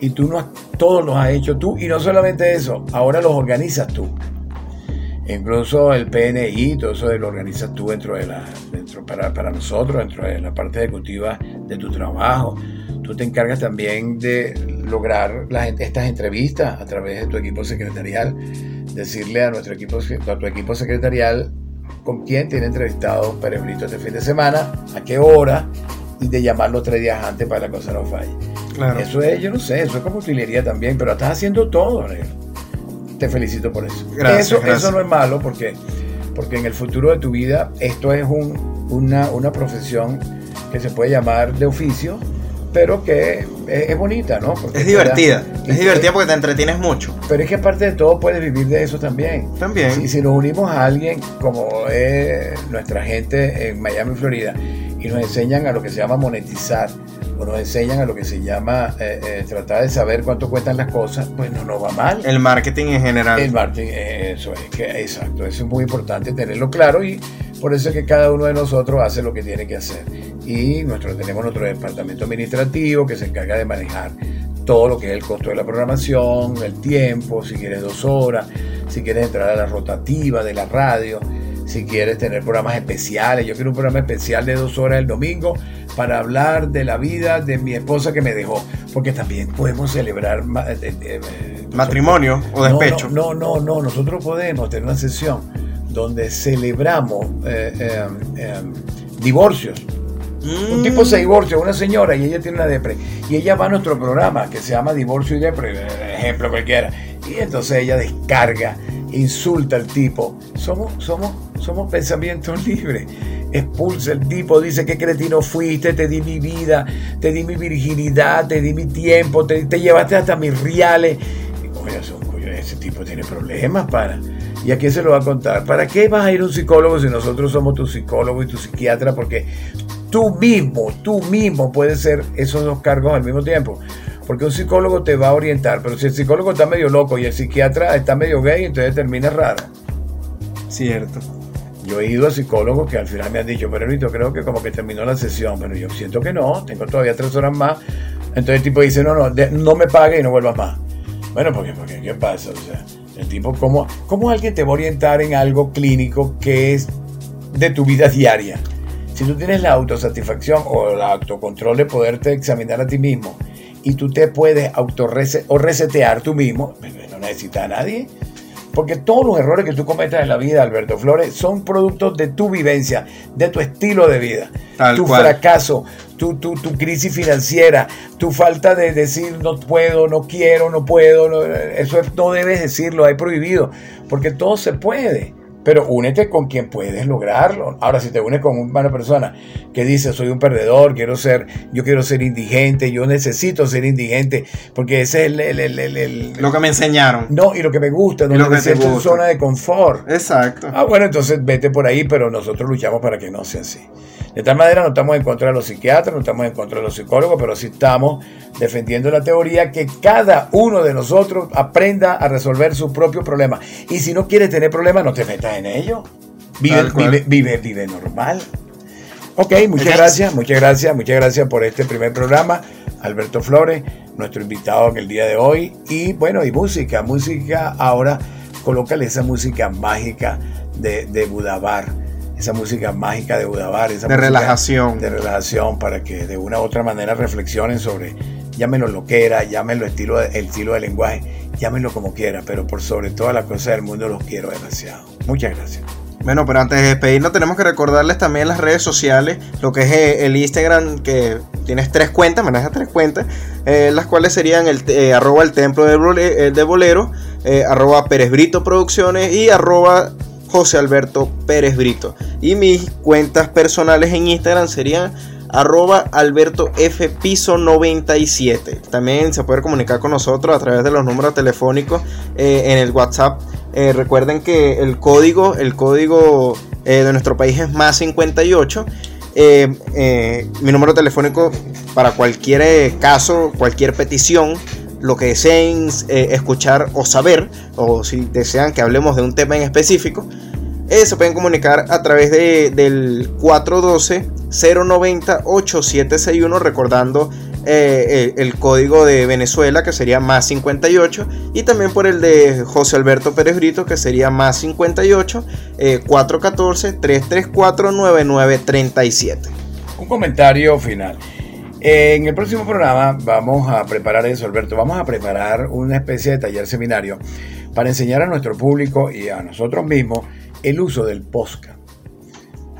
y tú no has- todos los has hecho tú y no solamente eso, ahora los organizas tú. Incluso el PNI, todo eso lo organizas tú dentro de la, dentro para, para nosotros, dentro de la parte ejecutiva de tu trabajo. Tú te encargas también de lograr las, estas entrevistas a través de tu equipo secretarial, decirle a nuestro equipo, a tu equipo secretarial con quién tiene entrevistado Pérez este fin de semana, a qué hora, y de llamarlo tres días antes para que la cosa no falle. Claro. Eso es, yo no sé, eso es como utilería también, pero estás haciendo todo, negro. Te felicito por eso. Gracias, eso, gracias. eso no es malo porque, porque en el futuro de tu vida esto es un- una, una profesión que se puede llamar de oficio, pero que es, es bonita, ¿no? Porque Es da- divertida. y Es divertida porque te entretienes mucho. Pero es que aparte de todo puedes vivir de eso también. También. Si, si nos unimos a alguien como es nuestra gente en Miami, Florida, y nos enseñan a lo que se llama monetizar, nos enseñan a lo que se llama eh, eh, tratar de saber cuánto cuestan las cosas, pues no nos va mal. El marketing en general. El marketing, eh, eso es, que, exacto, eso es muy importante tenerlo claro y por eso es que cada uno de nosotros hace lo que tiene que hacer. Y nuestro, tenemos nuestro departamento administrativo que se encarga de manejar todo lo que es el costo de la programación, el tiempo, si quieres dos horas, si quieres entrar a la rotativa de la radio, si quieres tener programas especiales. Yo quiero un programa especial de dos horas el domingo para hablar de la vida de mi esposa que me dejó, porque también podemos celebrar eh, eh, eh, Matrimonio o despecho. No, no, no, no, nosotros podemos tener una sesión donde celebramos eh, eh, eh, divorcios. Un Mm. tipo se divorcia, una señora, y ella tiene una depre. Y ella va a nuestro programa que se llama Divorcio y Depre, ejemplo cualquiera. Y entonces ella descarga, insulta al tipo. Somos, somos, somos pensamientos <laughs> libres. Expulsa el tipo, dice que cretino fuiste, te di mi vida, te di mi virginidad, te di mi tiempo, te, te llevaste hasta mis reales. Y ese tipo tiene problemas para. ¿Y a quién se lo va a contar? ¿Para qué vas a ir a un psicólogo si nosotros somos tu psicólogo y tu psiquiatra? Porque tú mismo, tú mismo puedes ser esos dos cargos al mismo tiempo. Porque un psicólogo te va a orientar, pero si el psicólogo está medio loco y el psiquiatra está medio gay, entonces termina raro. Cierto. Yo he ido a psicólogos que al final me han dicho, pero Rito, creo que como que terminó la sesión, pero yo siento que no, tengo todavía tres horas más. Entonces el tipo dice, no, no, de- no me pague y no vuelvas más. Bueno, porque, porque ¿qué pasa? O sea, el tipo, ¿cómo, ¿cómo alguien te va a orientar en algo clínico que es de tu vida diaria? Si tú tienes la autosatisfacción o el autocontrol de poderte examinar a ti mismo y tú te puedes autorrese o resetear tú mismo, pues, no necesitas a nadie. Porque todos los errores que tú cometas en la vida, Alberto Flores, son productos de tu vivencia, de tu estilo de vida. Tal tu cual. fracaso, tu, tu, tu crisis financiera, tu falta de decir no puedo, no quiero, no puedo. no- eso es- no debes decirlo, hay prohibido. Porque todo se puede. Pero únete con quien puedes lograrlo. Ahora, si te unes con una persona que dice, soy un perdedor, quiero ser, yo quiero ser indigente, yo necesito ser indigente, porque ese es el... lo que me enseñaron. No, y lo que me gusta, no lo que me en zona de confort. Exacto. Ah, bueno, entonces vete por ahí, pero nosotros luchamos para que no sea así. De tal manera no estamos en contra de los psiquiatras, no estamos en contra de los psicólogos, pero sí estamos defendiendo la teoría que cada uno de nosotros aprenda a resolver su propio problema. Y si no quieres tener problemas, no te metas en ello. Vive, vive, vive, normal. Ok, muchas gracias, muchas gracias, muchas gracias por este primer programa. Alberto Flores, nuestro invitado en el día de hoy. Y bueno, y música, música ahora, colócale esa música mágica de, de Budabar esa música mágica de Budabar, esa de relajación. De relajación para que de una u otra manera reflexionen sobre, llámenlo lo que era, llámenlo estilo, el estilo de lenguaje, llámenlo como quiera, pero por sobre todas las cosas del mundo los quiero demasiado. Muchas gracias. Bueno, pero antes de despedirnos tenemos que recordarles también las redes sociales, lo que es eh, el Instagram, que tienes tres cuentas, maneja tres cuentas, eh, las cuales serían el eh, arroba el templo de, de bolero, arroba Pérez Brito Producciones y arroba José Alberto Pérez Brito. Y mis cuentas personales en Instagram serían arroba alberto f piso 97 también se puede comunicar con nosotros a través de los números telefónicos eh, en el whatsapp. Eh, recuerden que el código el código eh, de nuestro país es más 58 mi número telefónico para cualquier caso cualquier petición lo que deseen eh, escuchar o saber, o si desean que hablemos de un tema en específico, eh, se pueden comunicar a través de, del 412-090-8761, recordando eh, el, código de Venezuela, que sería más 58, y también por el de José Alberto Pérez Brito, que sería más 58, 414-334-9937. Un comentario final. En el próximo programa vamos a preparar eso, Alberto. Vamos a preparar una especie de taller seminario para enseñar a nuestro público y a nosotros mismos el uso del podcast.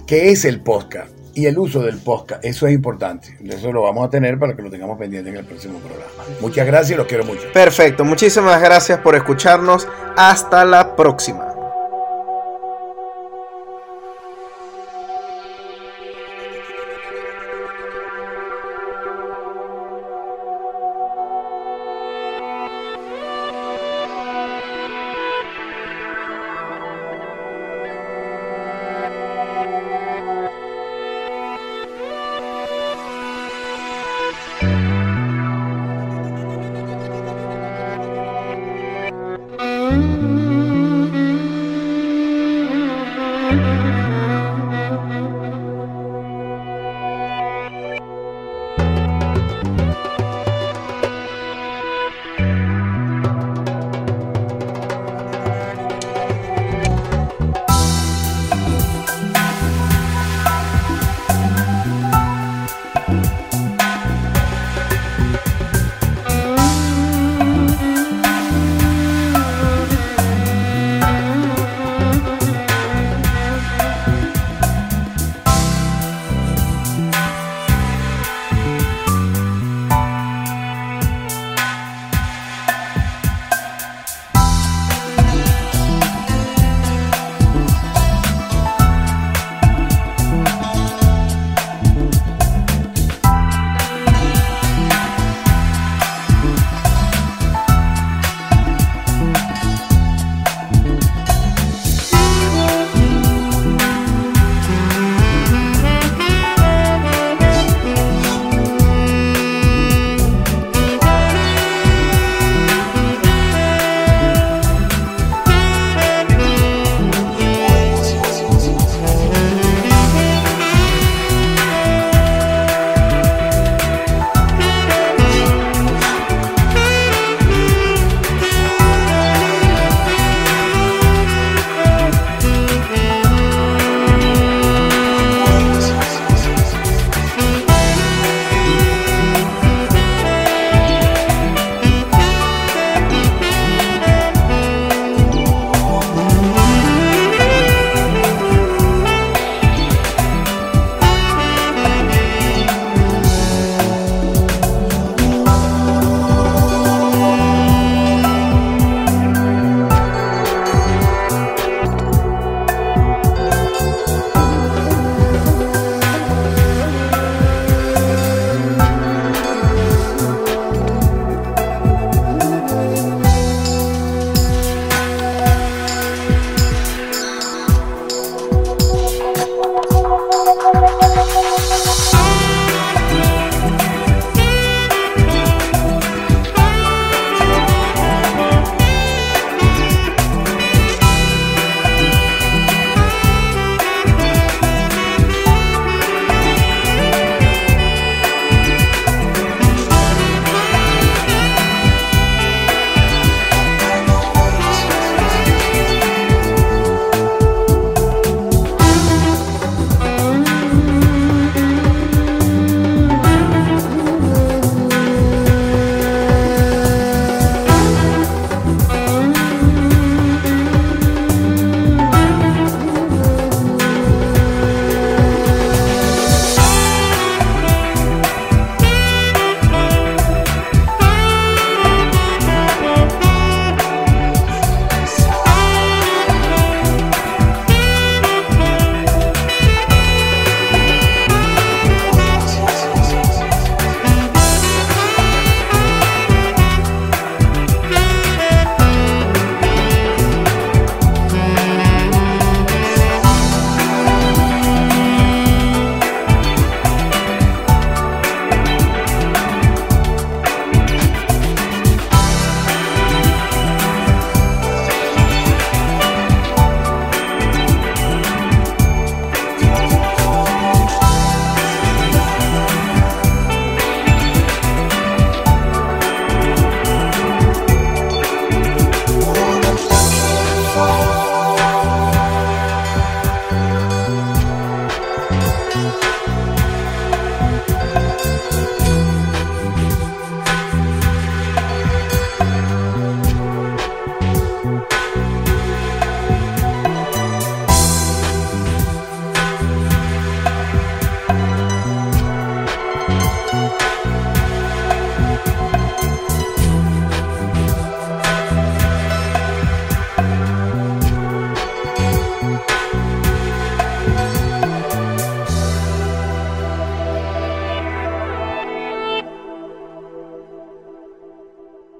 ¿Qué es el podcast? Y el uso del podcast, eso es importante. Eso lo vamos a tener para que lo tengamos pendiente en el próximo programa. Muchas gracias y los quiero mucho. Perfecto, muchísimas gracias por escucharnos. Hasta la próxima.